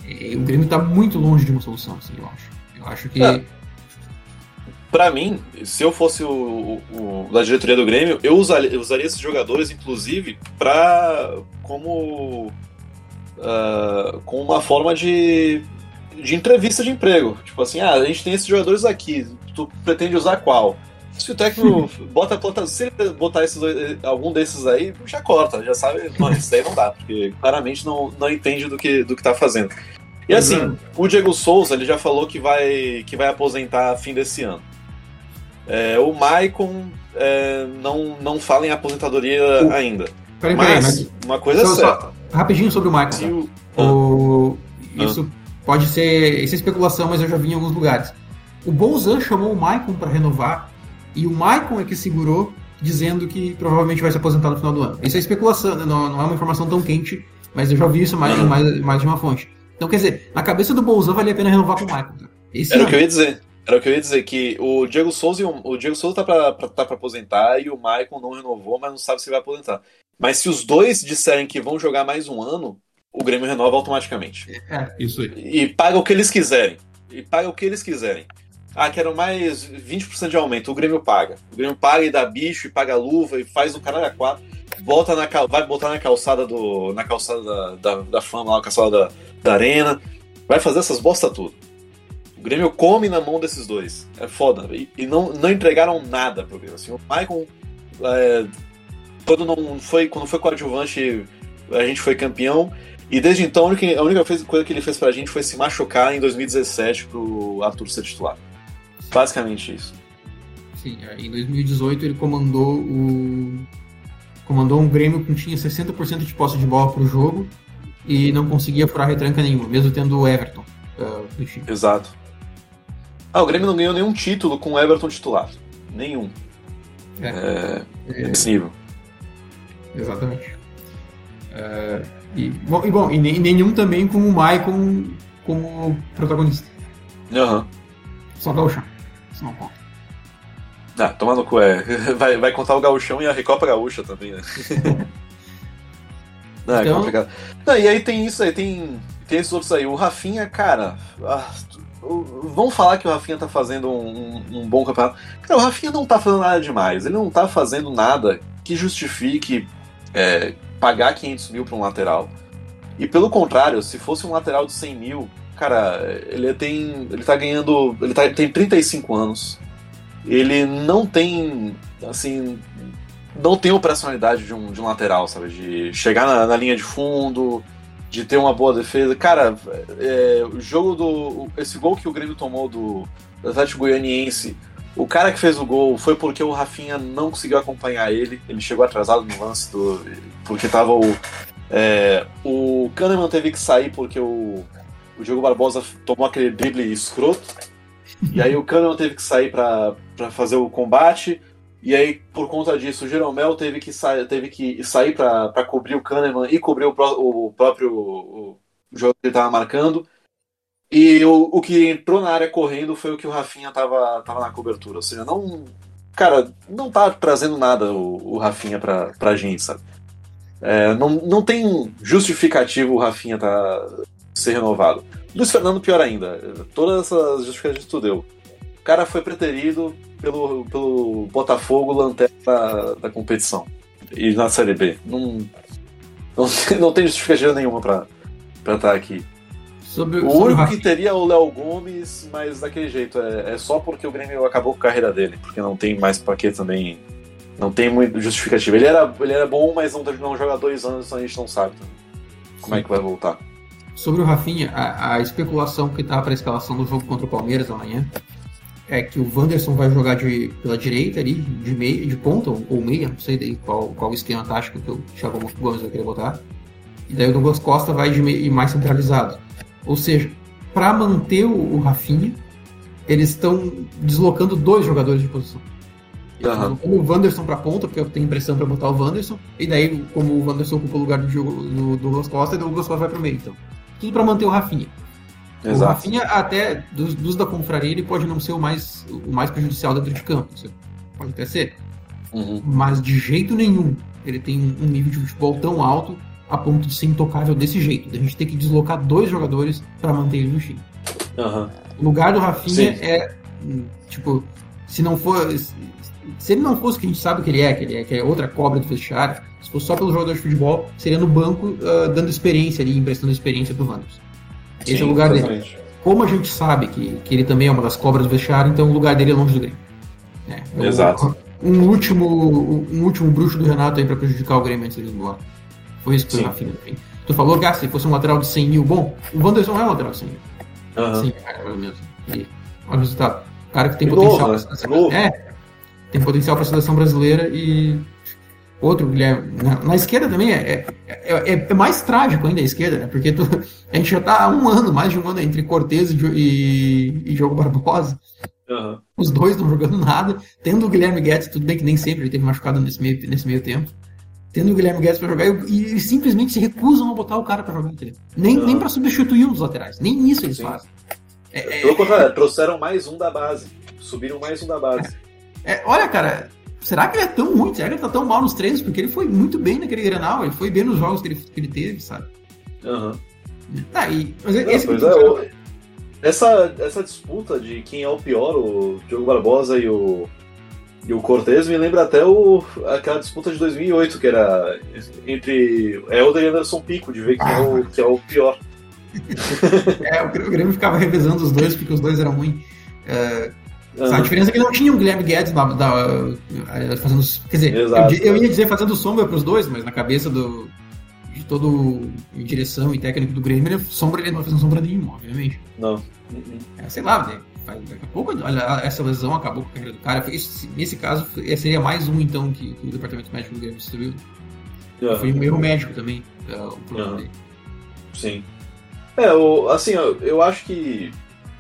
S2: E, o Grêmio está muito longe de uma solução, assim, eu acho. Eu acho que. É
S1: para mim, se eu fosse o, o, o, da diretoria do Grêmio, eu usaria, eu usaria esses jogadores, inclusive, para como uh, com uma forma de, de entrevista de emprego. Tipo assim, ah, a gente tem esses jogadores aqui, tu pretende usar qual? Se o técnico bota, bota se ele botar esses, algum desses aí, já corta, já sabe, mano, isso daí não dá, porque claramente não, não entende do que, do que tá fazendo. E assim, uhum. o Diego Souza, ele já falou que vai, que vai aposentar fim desse ano. É, o Maicon é, não, não fala em aposentadoria o... ainda. Peraí, mas, peraí, mas uma coisa só, é certa. Só,
S2: rapidinho sobre o Maicon. Tá? O... Ah. Isso ah. pode ser. Isso é especulação, mas eu já vi em alguns lugares. O Bolzan chamou o Maicon para renovar e o Maicon é que segurou, dizendo que provavelmente vai se aposentar no final do ano. Isso é especulação, né? não, não, é uma informação tão quente, mas eu já vi isso mais, mais, mais de uma fonte. Então, quer dizer, na cabeça do Bolzan valia a pena renovar com o Maicon.
S1: Esse Era ano. o que eu ia dizer. Era o que eu ia dizer, que o Diego Souza, o, o Diego Souza tá pra, pra, tá pra aposentar e o Maicon não renovou, mas não sabe se vai aposentar. Mas se os dois disserem que vão jogar mais um ano, o Grêmio renova automaticamente.
S2: É, isso aí.
S1: E paga o que eles quiserem. E paga o que eles quiserem. Ah, quero mais 20% de aumento. O Grêmio paga. O Grêmio paga e dá bicho, e paga luva, e faz o caralho a quatro. Volta na, vai botar na calçada do. na calçada da, da, da fama, lá, na calçada da, da arena. Vai fazer essas bosta tudo. O Grêmio come na mão desses dois. É foda. E, e não, não entregaram nada pro Grêmio. Assim, o Maicon. É, quando não foi. Quando foi coadjuvante, a gente foi campeão. E desde então, a única, a única coisa que ele fez pra gente foi se machucar em 2017 pro Arthur ser titular. Basicamente isso.
S2: Sim, é, em 2018 ele comandou o. Comandou um Grêmio que tinha 60% de posse de bola pro jogo e não conseguia furar retranca nenhuma, mesmo tendo o Everton uh.
S1: Exato. Ah, o Grêmio não ganhou nenhum título com o Everton titular. Nenhum. É. é, é nesse nível.
S2: Exatamente. É, e, bom, e, bom, e nenhum também com o Maicon como protagonista.
S1: Aham. Uhum.
S2: Só Gauchão. Isso não conta.
S1: Ah, toma no cu, é. Vai, vai contar o Gauchão e a Recopa Gaúcha também, né? não, é então... complicado. Não, e aí tem isso aí, tem, tem esses outros aí. O Rafinha, cara. Ah, vamos falar que o Rafinha tá fazendo um, um, bom campeonato. Cara, o Rafinha não tá fazendo nada demais. Ele não tá fazendo nada que justifique é, pagar 500 mil pra um lateral. E pelo contrário, se fosse um lateral de 100 mil, cara, ele tem. Ele tá ganhando. Ele, tá, tem 35 anos. Ele não tem. Assim. Não tem operacionalidade de um, de um lateral, sabe? De chegar na, na linha de fundo, de ter uma boa defesa. Cara, é, o jogo do. Esse gol que o Grêmio tomou do, do Atlético Goianiense. O cara que fez o gol foi porque o Rafinha não conseguiu acompanhar ele. Ele chegou atrasado no lance do. Porque tava o. É, o Kahneman teve que sair porque o, o Diogo Barbosa tomou aquele drible escroto. e aí o Kahneman teve que sair para fazer o combate. E aí, por conta disso, o Jeromel teve que, sa teve que sair para cobrir o Kahneman e cobrir o, o próprio o, jogo que ele estava marcando. E o, o que entrou na área correndo foi o que o Rafinha tava, tava na cobertura. Ou seja, não. Cara, não tá trazendo nada o, o Rafinha pra, pra gente, sabe? É, não, não tem justificativo o Rafinha tá, ser renovado. Luiz Fernando, pior ainda. Todas essas justificativas tu deu. O cara foi preterido pelo, pelo Botafogo lanterna da, da competição. E na Série B. Não, não, não tem justificativa nenhuma pra estar tá aqui. Sobre, o único que teria é o Léo Gomes, mas daquele jeito. É, é, só porque o Grêmio acabou com a carreira dele. Porque não tem mais pra que também. Não tem muito justificativa. Ele era, ele era bom, mas não, não joga dois anos, então a gente não sabe como Sim. é que vai voltar.
S2: Sobre o Rafinha, a, a especulação que tá para a escalação do jogo contra o Palmeiras amanhã é que o Wanderson vai jogar de, pela direita ali, de meio, de ponta ou meia, não sei daí qual, qual esquema tático que o Thiago Gomes vai querer botar. E daí o Douglas Costa vai de meio, mais centralizado. Ou seja, para manter o, o Rafinha, eles estão deslocando dois jogadores de posição. Uhum. o Wanderson para ponta, porque eu tenho impressão para botar o Wanderson, e daí, como o Wanderson ocupa o lugar do, do Douglas Costa, o Douglas Costa vai para o meio. Então, tudo para manter o Rafinha. Exato. O Rafinha, até dos, dos, da confraria, ele pode não ser o mais, o mais prejudicial dentro de campo. Pode até ser. Uhum. Mas de jeito nenhum ele tem um nível de futebol tão alto a ponto de ser intocável desse jeito. A gente tem que deslocar dois jogadores para manter ele no time. Uhum. O lugar do Rafinha Sim. é, tipo, se não for. Se ele não fosse o que a gente sabe que ele é, que ele é, que é outra cobra do vestiário, se fosse só pelo jogador de futebol, seria no banco uh, dando experiência ali, emprestando experiência pro Wanderson. Esse Sim, é o lugar dele. Como a gente sabe que, que ele também é uma das cobras do vestiário, então o lugar dele é longe do Grêmio.
S1: É, Exato.
S2: Um último, um último bruxo do Renato aí pra prejudicar o Grêmio antes de embora. Foi isso que foi Rafinha. Tu falou, Gás, se fosse um lateral de 100 mil, bom, o Wanderson é um lateral de 100 mil. Uhum. Sim, cara, é mesmo. E, olha o resultado. O cara que tem potencial novo, pra seleção. É, tem potencial para a seleção brasileira e outro, Guilherme, na, na esquerda também é, é, é, é, mais trágico ainda a esquerda, né? Porque tu, a gente já tá há um ano, mais de um ano entre Cortez e, e, e Jogo Barbosa. Uhum. Os dois não jogando nada, tendo o Guilherme Guedes, tudo bem que nem sempre ele teve machucado nesse meio, nesse meio tempo tendo o Guilherme Guedes para jogar e, e, simplesmente se recusam a botar o cara para jogar, entendeu? Nem, nem para substituir um dos laterais, nem isso eles Sim. fazem.
S1: É, Pelo é, contrário, trouxeram mais um da base, subiram mais um da base.
S2: É, olha, cara, será que ele é tão ruim? Será que ele tá tão mal nos treinos? Porque ele foi muito bem naquele Granal, ele foi bem nos jogos que ele, que ele teve, sabe? Aham. Uhum. Tá, e, mas Não, esse pois é,
S1: essa, essa disputa de quem é o pior, o Diogo Barbosa e o, e o Cortez, me lembra até o, aquela disputa de 2008, que era entre Helder e Anderson Pico, de ver quem, é, o, que é o pior.
S2: é, o Grêmio ficava revezando os dois, porque os dois eram ruins. É, uhum. A diferença é que não tinha o Guilherme Guedes da, da, fazendo. Quer dizer, eu, eu, ia dizer fazendo sombra para os dois, mas na cabeça do, de todo em direção e técnico do Grêmio, ele, sombra, ele não vai fazer sombra nenhuma, obviamente.
S1: Não.
S2: É, sei lá, né? daqui a pouco essa lesão acabou com a carreira do cara. Esse, nesse caso, seria mais um então que, que o departamento médico do Grêmio distribuiu. Uhum. Foi um erro médico também, é, o problema uhum. dele.
S1: Sim. É, o, assim, eu, eu acho que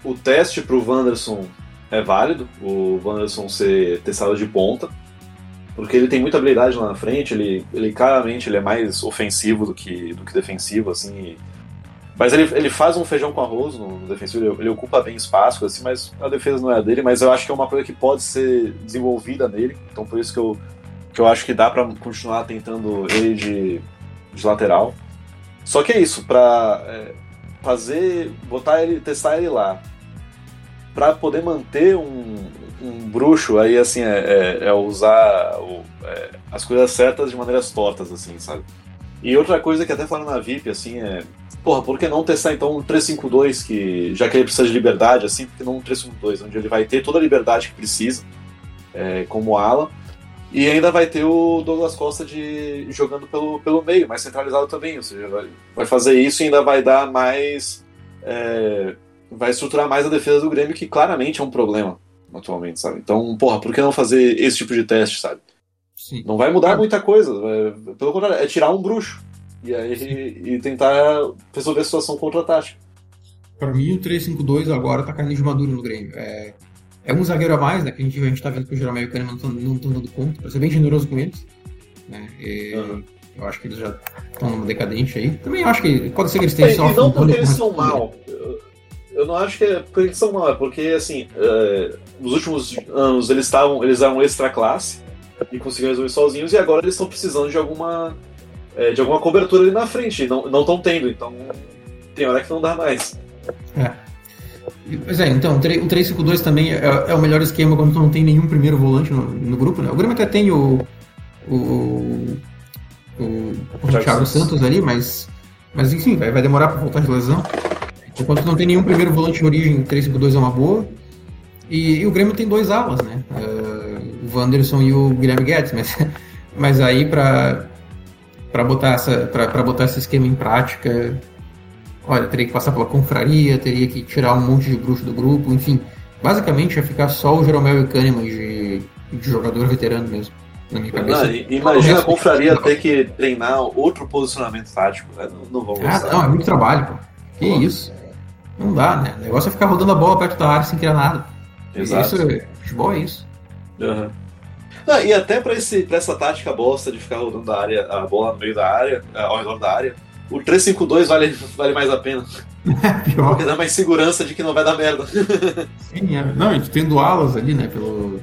S1: o teste pro Wanderson é válido, o Wanderson ser testado de ponta, porque ele tem muita habilidade lá na frente, ele, ele claramente ele é mais ofensivo do que, do que defensivo, assim, mas ele, ele faz um feijão com arroz no, no defensivo, ele, ele, ocupa bem espaço, assim, mas a defesa não é a dele, mas eu acho que é uma coisa que pode ser desenvolvida nele, então por isso que eu, que eu acho que dá para continuar tentando ele de, de lateral. Só que é isso, pra é, fazer, botar ele, testar ele lá, para poder manter um, um bruxo, aí assim, é, é, é usar o, é, as coisas certas de maneiras tortas, assim, sabe? E outra coisa que até falaram na VIP, assim, é porra, por que não testar então um 352, que, já que ele precisa de liberdade, assim, por que não um 352, onde ele vai ter toda a liberdade que precisa, é, como ala, e ainda vai ter o Douglas Costa de, jogando pelo, pelo meio, mais centralizado também, ou seja, vai, vai fazer isso e ainda vai dar mais. Vai estruturar mais a defesa do Grêmio, que claramente é um problema atualmente, sabe? Então, porra, por que não fazer esse tipo de teste, sabe? Sim. Não vai mudar muita coisa, é, pelo contrário, é tirar um bruxo. E aí e tentar resolver a situação contra-tática.
S2: Para mim, o 3-5-2 agora tá caindo de maduro no Grêmio. É, é um zagueiro a mais, né? Que a gente, a gente tá vendo que o Jeromel e o Kahneman não estão dando conta, pra ser bem generoso com eles. Né? E, uhum. Eu acho que eles já estão numa decadente aí. Também acho que pode ser que eles tenham
S1: é, E não porque eles são mal. Eu não acho que é são mal, é porque, assim, é, nos últimos anos eles estavam eles eram extra classe e conseguiam resolver sozinhos, e agora eles estão precisando de alguma é, de alguma cobertura ali na frente. Não estão tendo, então tem hora que não dá mais.
S2: É. Pois é, então, o 352 também é, é, o melhor esquema quando tu não tem nenhum primeiro volante no, no grupo, né? O Grêmio até tem o. o, o, o Thiago Santos ali, mas. Mas enfim, vai, vai demorar para voltar de lesão. Enquanto não tem nenhum primeiro volante de origem, 352 é uma boa. E, e o Grêmio tem dois alas, né? Uh, o Wanderson e o Guilherme Guedes, mas, mas aí para para botar essa para botar esse esquema em prática olha teria que passar pela confraria teria que tirar um monte de bruxo do grupo enfim basicamente ia ficar só o Jeromel e o Kahneman de, de jogador veterano mesmo na minha cabeça
S1: não, imagina a confraria ter que treinar outro posicionamento tático né? não, não vou
S2: ah, não é muito trabalho pô. que pô. isso não dá né o negócio é ficar rodando a bola perto da área sem criar nada Exato. Isso, futebol é isso
S1: uhum. Ah, e até pra essa tática bosta de ficar rodando a, área, a bola no meio da área, eh, ao redor da área, o 352 vale, vale mais a pena. Pior. Porque dá mais segurança de que não vai dar merda.
S2: Sim, é. Não, e tendo alas ali, né? Pelo...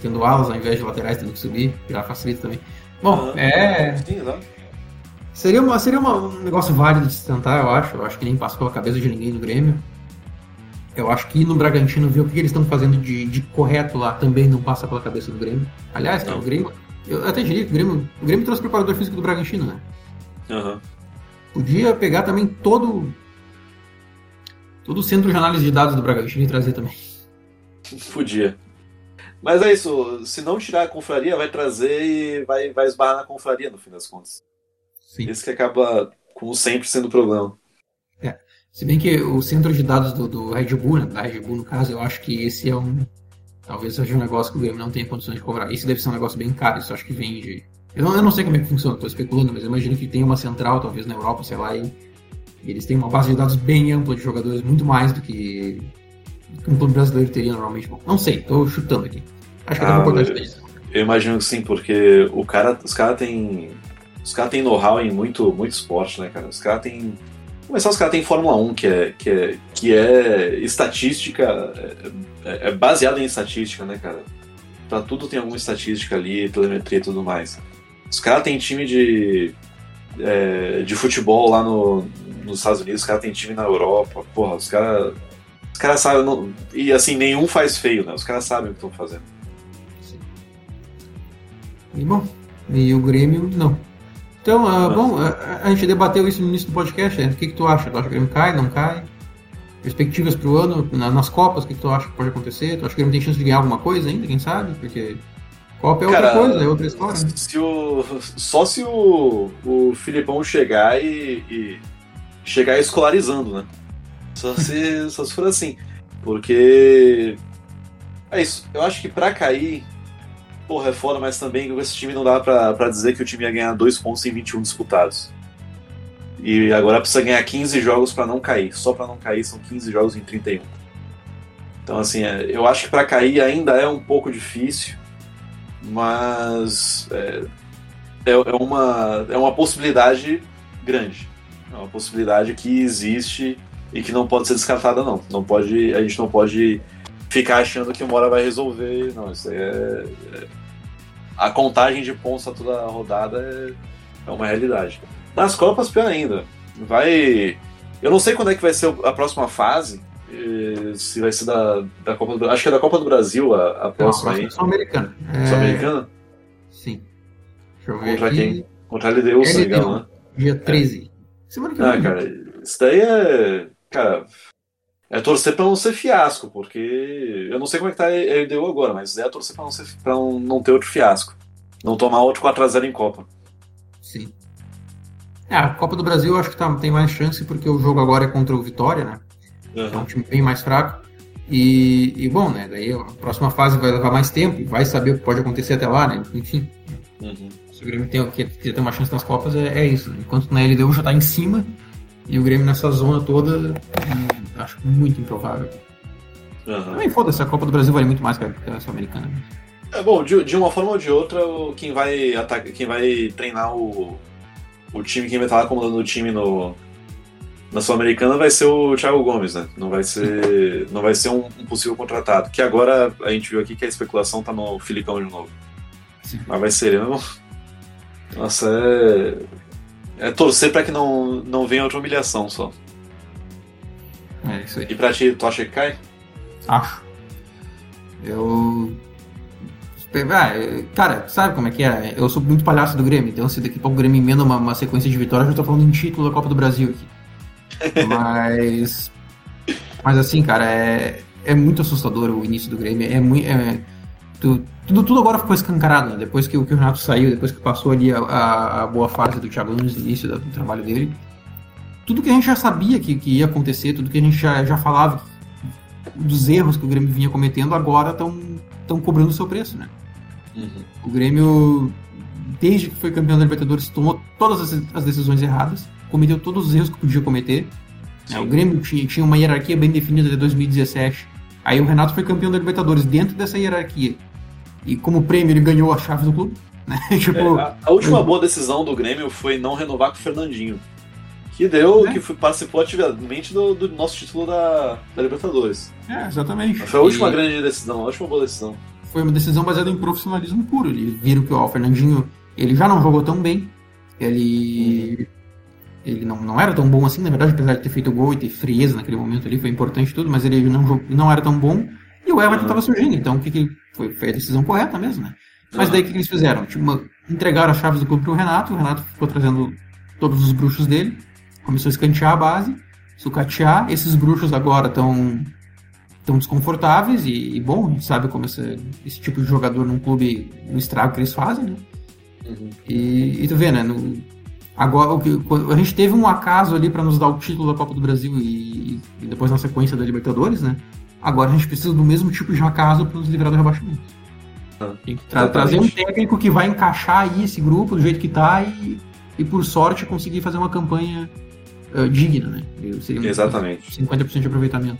S2: Tendo alas ao invés de laterais tendo que subir, já facilita também. Bom, ah, é. Sim, Seria, uma, seria uma, um negócio válido de se tentar, eu acho. Eu acho que nem passa pela cabeça de ninguém no Grêmio. Eu acho que ir no Bragantino ver o que eles estão fazendo de, de, correto lá também não passa pela cabeça do Grêmio. Aliás, o Grêmio. Eu até diria que o Grêmio, o Grêmio trouxe o preparador físico do Bragantino, né?
S1: Uhum.
S2: Podia pegar também todo. Todo o centro de análise de dados do Bragantino e trazer também.
S1: Podia. Mas é isso, se não tirar a confraria, vai trazer e vai, vai esbarrar na confraria no fim das contas. Sim. Isso que acaba, como sempre, sendo o problema.
S2: Se bem que o centro de dados do, do Red Bull, né, da Red Bull no caso, eu acho que esse é um. Talvez seja um negócio que o Grêmio não tenha condições de cobrar. Isso deve ser um negócio bem caro, isso acho que vende. Eu não, eu não sei como é que funciona, estou especulando, mas eu imagino que tem uma central, talvez na Europa, sei lá, e, eles têm uma base de dados bem ampla de jogadores, muito mais do que, um clube brasileiro teria normalmente. Bom, não sei, estou chutando aqui. Acho que ah, deve
S1: importante isso. Eu imagino que sim, porque o cara, os caras têm. Os caras têm know-how em muito, muito esporte, né, cara? Os caras têm Começar, os caras têm Fórmula 1, que é, que é, que é estatística, é, é baseada em estatística, né, cara? Pra tudo tem alguma estatística ali, telemetria e tudo mais. Os caras têm time de, é, de futebol lá no, nos Estados Unidos, os caras têm time na Europa, porra, os caras Os caras sabem. Não, e assim, nenhum faz feio, né? Os caras sabem o que estão fazendo.
S2: E bom, e o Grêmio não. Então, uh, bom, a, a, gente debateu isso no início do podcast, né? O que, que tu acha? Tu acha que o Grêmio cai, não cai? Perspectivas pro ano, na, nas Copas, o que, que tu acha que pode acontecer? Tu acha que o Grêmio tem chance de ganhar alguma coisa ainda, quem sabe? Porque Copa é outra Cara, coisa, é outra história. Né?
S1: Se o, só se o, o Filipão chegar e, e chegar escolarizando, né? Só se, só se for assim. Porque. É isso. Eu acho que pra cair, porra, é foda, mas também com esse time não dá pra, dizer que o time ia ganhar dois pontos em 21 disputados. E agora precisa ganhar 15 jogos para não cair. Só para não cair são 15 jogos em 31. Então, assim, é, eu acho que para cair ainda é um pouco difícil, mas é, é, é, uma, é uma possibilidade grande. É uma possibilidade que existe e que não pode ser descartada, não. não pode, a gente não pode ficar achando que uma hora vai resolver. Não, isso aí é, é a contagem de pontos a toda rodada é, é uma realidade. Nas Copas, pior ainda. Vai. Eu não sei quando é que vai ser a próxima fase. Se vai ser da, da Copa do Brasil. Acho que é da Copa do Brasil a, a próxima
S2: aí. Sul-Americana.
S1: É... Sul-Americana?
S2: Sim.
S1: Deixa eu ver. Contra aqui. quem? Contra a LDU, se não né?
S2: Dia 13.
S1: É. Semana que vem. Ah, cara, isso daí é. Cara, é torcer para não ser fiasco, porque eu não sei como é que tá a LDU agora, mas é torcer para não, ser, pra não, não ter outro fiasco. Não tomar outro 4x0 em Copa.
S2: Sim. É, a Copa do Brasil eu acho que tá, tem mais chance porque o jogo agora é contra o Vitória, né? Uhum. É um time bem mais fraco. E, e, bom, né? Daí a próxima fase vai levar mais tempo, vai saber o que pode acontecer até lá, né? Enfim. Uhum. Se o Grêmio tem, que, que tem uma chance nas Copas, é, é isso. Né? Enquanto na LDU já tá em cima, e o Grêmio nessa zona toda, hum, acho muito improvável. Uhum. Também foda-se, a Copa do Brasil vale muito mais que a Sul-Americana. Né?
S1: É bom, de, de, uma forma ou de outra, quem vai, atacar, quem vai treinar o, o time, quem vai estar lá comandando o time no, na Sul-Americana vai ser o Thiago Gomes, né? Não vai ser, não vai ser um, um, possível contratado. Que agora a gente viu aqui que a especulação tá no Filipão de novo. Sim. Mas vai ser ele, não? Nossa, é. É torcer para que não, não venha outra humilhação só.
S2: É isso aí.
S1: E pra ti, tu acha que cai?
S2: Acho. Eu ah, cara, sabe como é que é? Eu sou muito palhaço do Grêmio, então se daqui a pouco o Grêmio emenda uma, uma sequência de vitórias, eu tô falando em título da Copa do Brasil aqui. Mas. Mas assim, cara, é, é muito assustador o início do Grêmio. É muito. É, tudo, tudo agora ficou escancarado, né? Depois que, que, o Renato saiu, depois que passou ali a, a, a boa fase do Thiago Nunes, início do, do, trabalho dele. Tudo que a gente já sabia que, que ia acontecer, tudo que a gente já, já falava dos erros que o Grêmio vinha cometendo, agora estão cobrando o seu preço, né? Uhum. O Grêmio, desde que foi campeão da Libertadores, tomou todas as, as decisões erradas, cometeu todos os erros que podia cometer. É, o Grêmio tinha, tinha uma hierarquia bem definida de 2017. Aí o Renato foi campeão da Libertadores dentro dessa hierarquia. E como prêmio ele ganhou a chave do clube. Né?
S1: tipo, é, a, a, última boa decisão do Grêmio foi não renovar com o Fernandinho. Que deu, é. que foi, participou ativamente do, do, nosso título da, da Libertadores.
S2: É, exatamente.
S1: Foi a última e... grande decisão, a última boa decisão
S2: foi uma decisão baseada em profissionalismo puro. Eles viram que o Fernandinho ele já não jogou tão bem, ele ele não, não era tão bom assim, na verdade, apesar de ter feito gol e ter frieza naquele momento ali, foi importante tudo, mas ele não, não era tão bom e o Everton estava surgindo, então o que, que foi, foi a decisão correta mesmo, né? Mas daí o que, que eles fizeram? Tipo, entregaram as chaves do clube pro Renato, o Renato ficou trazendo todos os bruxos dele, começou a escantear a base, sucatear, esses bruxos agora estão tão desconfortáveis e, e, bom, a gente sabe como esse, esse tipo de jogador num clube, no estrago que eles fazem, né? Uhum. E, e tu vê, né? No, agora, o que, a gente teve um acaso ali para nos dar o título da Copa do Brasil e, e, depois na sequência da Libertadores, né? Agora a gente precisa do mesmo tipo de acaso para nos livrar do rebaixamento. Ah, Tem que tra trazer um técnico que vai encaixar aí esse grupo do jeito que tá e, e por sorte conseguir fazer uma campanha uh, digna, né?
S1: Seria Exatamente.
S2: 50% de aproveitamento.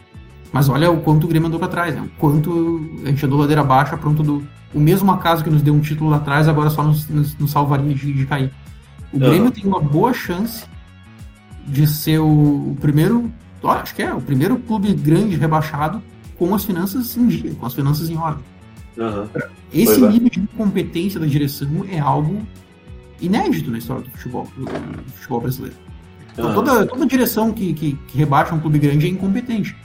S2: Mas olha o quanto o Grêmio andou para trás, né? O quanto a gente andou ladeira abaixo a pronto do. O mesmo acaso que nos deu um título lá atrás, agora só nos, nos, nos salvaria de, de, cair. O Grêmio uhum. tem uma boa chance de ser o, o primeiro. Acho que é, o primeiro clube grande rebaixado com as finanças em dia, com as finanças em ordem. Uhum. Esse Foi nível bem. de incompetência da direção é algo inédito na história do futebol, do futebol brasileiro. Então, toda, toda direção que, que, que rebaixa um clube grande é incompetente.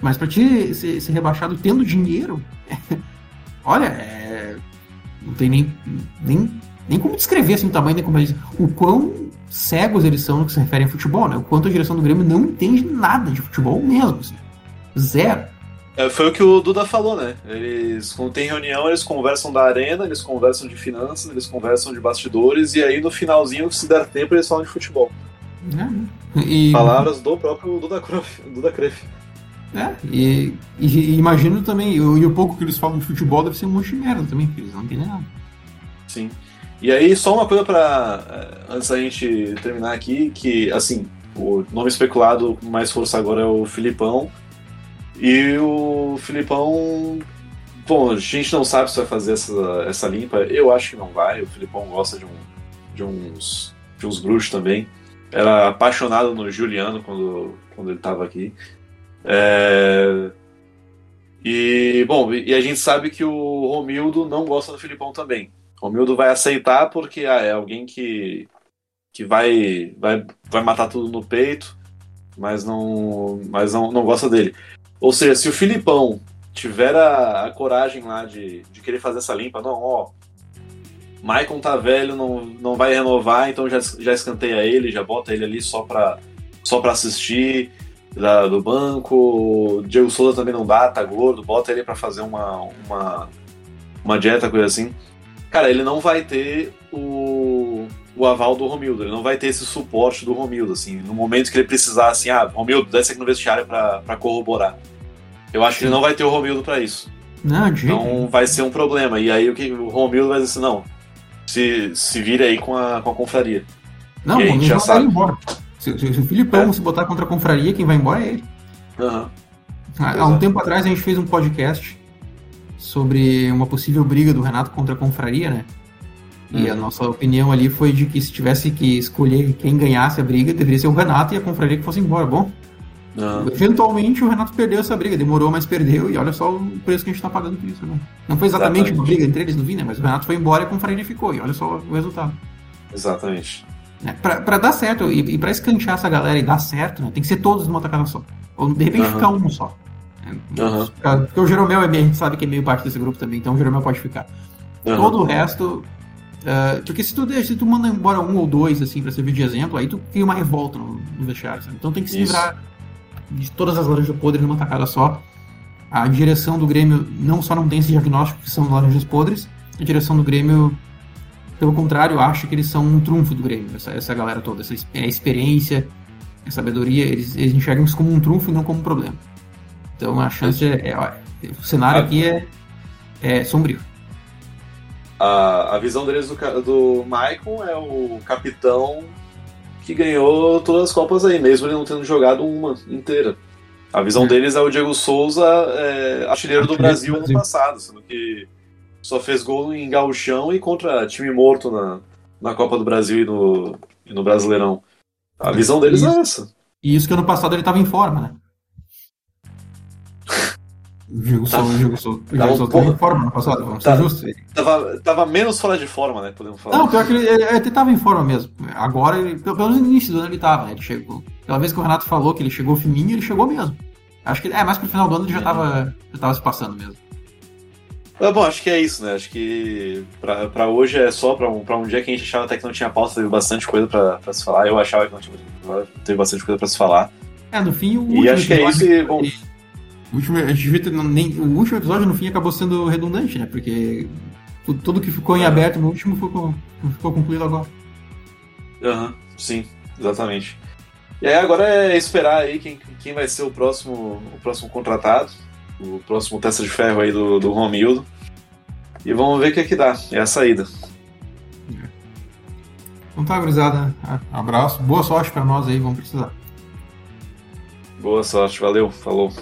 S2: Mas pra ti ser, ser rebaixado tendo dinheiro, olha, é, não tem nem, nem, nem como descrever assim, o tamanho, nem como eles, o quão cegos eles são no que se refere a futebol, né? O quanto a direção do Grêmio não entende nada de futebol mesmo, assim. Zero.
S1: É, foi o que o Duda falou, né? Eles, quando tem reunião, eles conversam da arena, eles conversam de finanças, eles conversam de bastidores, e aí no finalzinho, se der tempo, eles falam de futebol.
S2: E...
S1: Palavras do próprio Duda, Crof, Duda.
S2: É, e, e, e, imagino também, e o pouco que eles falam de futebol deve ser um monte de merda também, porque eles não entendem nada.
S1: Sim. E aí, só uma coisa para eh, Antes da gente terminar aqui, que, assim, o nome especulado com mais força agora é o Filipão. E o Filipão. Bom, a gente não sabe se vai fazer essa, essa limpa. Eu acho que não vai. O Filipão gosta de, um, de uns, de uns bruxos também. Era apaixonado no Juliano quando, quando ele estava aqui. É... E, bom, e a gente sabe que o Romildo não gosta do Filipão também. Romildo vai aceitar porque ah, é alguém que, que vai, vai, vai matar tudo no peito, mas não, mas não, não gosta dele. Ou seja, se o Filipão tiver a, a coragem lá de, de querer fazer essa limpa, não, ó, Maicon tá velho, não, não vai renovar, então já, já escanteia ele, já bota ele ali só pra, só pra assistir da, do banco. Diego Souza também não dá, tá gordo, bota ele para fazer uma, uma, uma dieta, coisa assim. Cara, ele não vai ter o, o aval do Romildo, ele não vai ter esse suporte do Romildo, assim, no momento que ele precisar, assim, ah, Romildo, desce aqui no vestiário para corroborar. Eu acho que ele não vai ter o Romildo para isso.
S2: Não,
S1: Então vai ser um problema. E aí o que o Romildo vai dizer assim, não, se, se vira aí com a, com a confraria.
S2: Não, o já sabe. embora. Se, se, se o Filipão é. se botar contra a confraria, quem vai embora é ele.
S1: Uhum.
S2: Há, há um tempo atrás a gente fez um podcast sobre uma possível briga do Renato contra a confraria, né? E a uhum. nossa opinião ali foi de que se tivesse que escolher quem ganhasse a briga, deveria ser o Renato e a confraria que fosse embora. Bom,
S1: Uhum.
S2: Eventualmente o Renato perdeu essa briga, demorou, mas perdeu, e olha só o preço que a gente tá pagando por isso. Né? Não foi exatamente, exatamente, uma briga entre eles no fim, né? Mas o Renato foi embora e a confraria ficou, e olha só o resultado.
S1: Exatamente.
S2: É, pra, pra dar certo, e, e pra escantear essa galera e dar certo, né, tem que ser todos numa tacada só. Ou de repente uhum. ficar um só.
S1: Uhum.
S2: Porque o Jeromel, é a gente sabe que é meio parte desse grupo também, então o Jeromel pode ficar. Todo o resto, Uh, porque se tu, se tu manda embora um ou dois, assim, pra servir de exemplo, aí tu cria uma revolta no, no vestiário, sabe? Então tem que se livrar de todas as laranjas podres numa tacada só. A direção do Grêmio não só não tem esse diagnóstico que são laranjas podres, a direção do Grêmio, pelo contrário, acha que eles são um trunfo do Grêmio, essa, essa galera toda, essa é, experiência, a sabedoria, eles, eles enxergam isso como um trunfo e não como um problema. Então a chance é. é o cenário aqui é, é sombrio.
S1: A, a visão deles do, do Maicon é o capitão que ganhou todas as Copas aí, mesmo ele não tendo jogado uma inteira. A visão é. deles é o Diego Souza, é, artilheiro do Brasil, ano passado, sendo que só fez gol em gauchão e contra time morto na, na Copa do Brasil e no, e no Brasileirão. A visão deles
S2: isso,
S1: é essa.
S2: E isso que ano passado ele estava em forma, né? Diego tá. Souza, o Diego Souza em forma no passado, vamos tá, ser justos.
S1: Tava, tava menos fora de forma, né? Podemos falar.
S2: Não, pior que ele, ele, ele tava em forma mesmo. Agora, ele, pelo menos no início do ano ele tava, né? Ele chegou. Pela vez que o Renato falou que ele chegou fininho, ele chegou mesmo. Acho que é mais pro final do ano ele já tava, já tava se passando mesmo.
S1: É, bom, acho que é isso, né? Acho que pra, pra hoje é só pra um, pra um dia que a gente achava até que não tinha pauta, teve bastante coisa pra, pra se falar. Eu achava que não tinha, teve bastante coisa pra se falar.
S2: É, no fim, o
S1: E acho que é isso e, bom,
S2: o último, nem, o último episódio, no fim, acabou sendo redundante, né? Porque tudo, tudo que ficou em aberto no último ficou, ficou concluído agora.
S1: Aham, uhum, sim, exatamente. E aí agora é esperar aí quem, quem vai ser o próximo, o próximo contratado, o próximo testa de ferro aí do, do Romildo. E vamos ver o que é que dá. É a saída.
S2: Então tá, gurizada. Abraço. Boa sorte para nós aí, vamos precisar.
S1: Boa sorte, valeu, falou.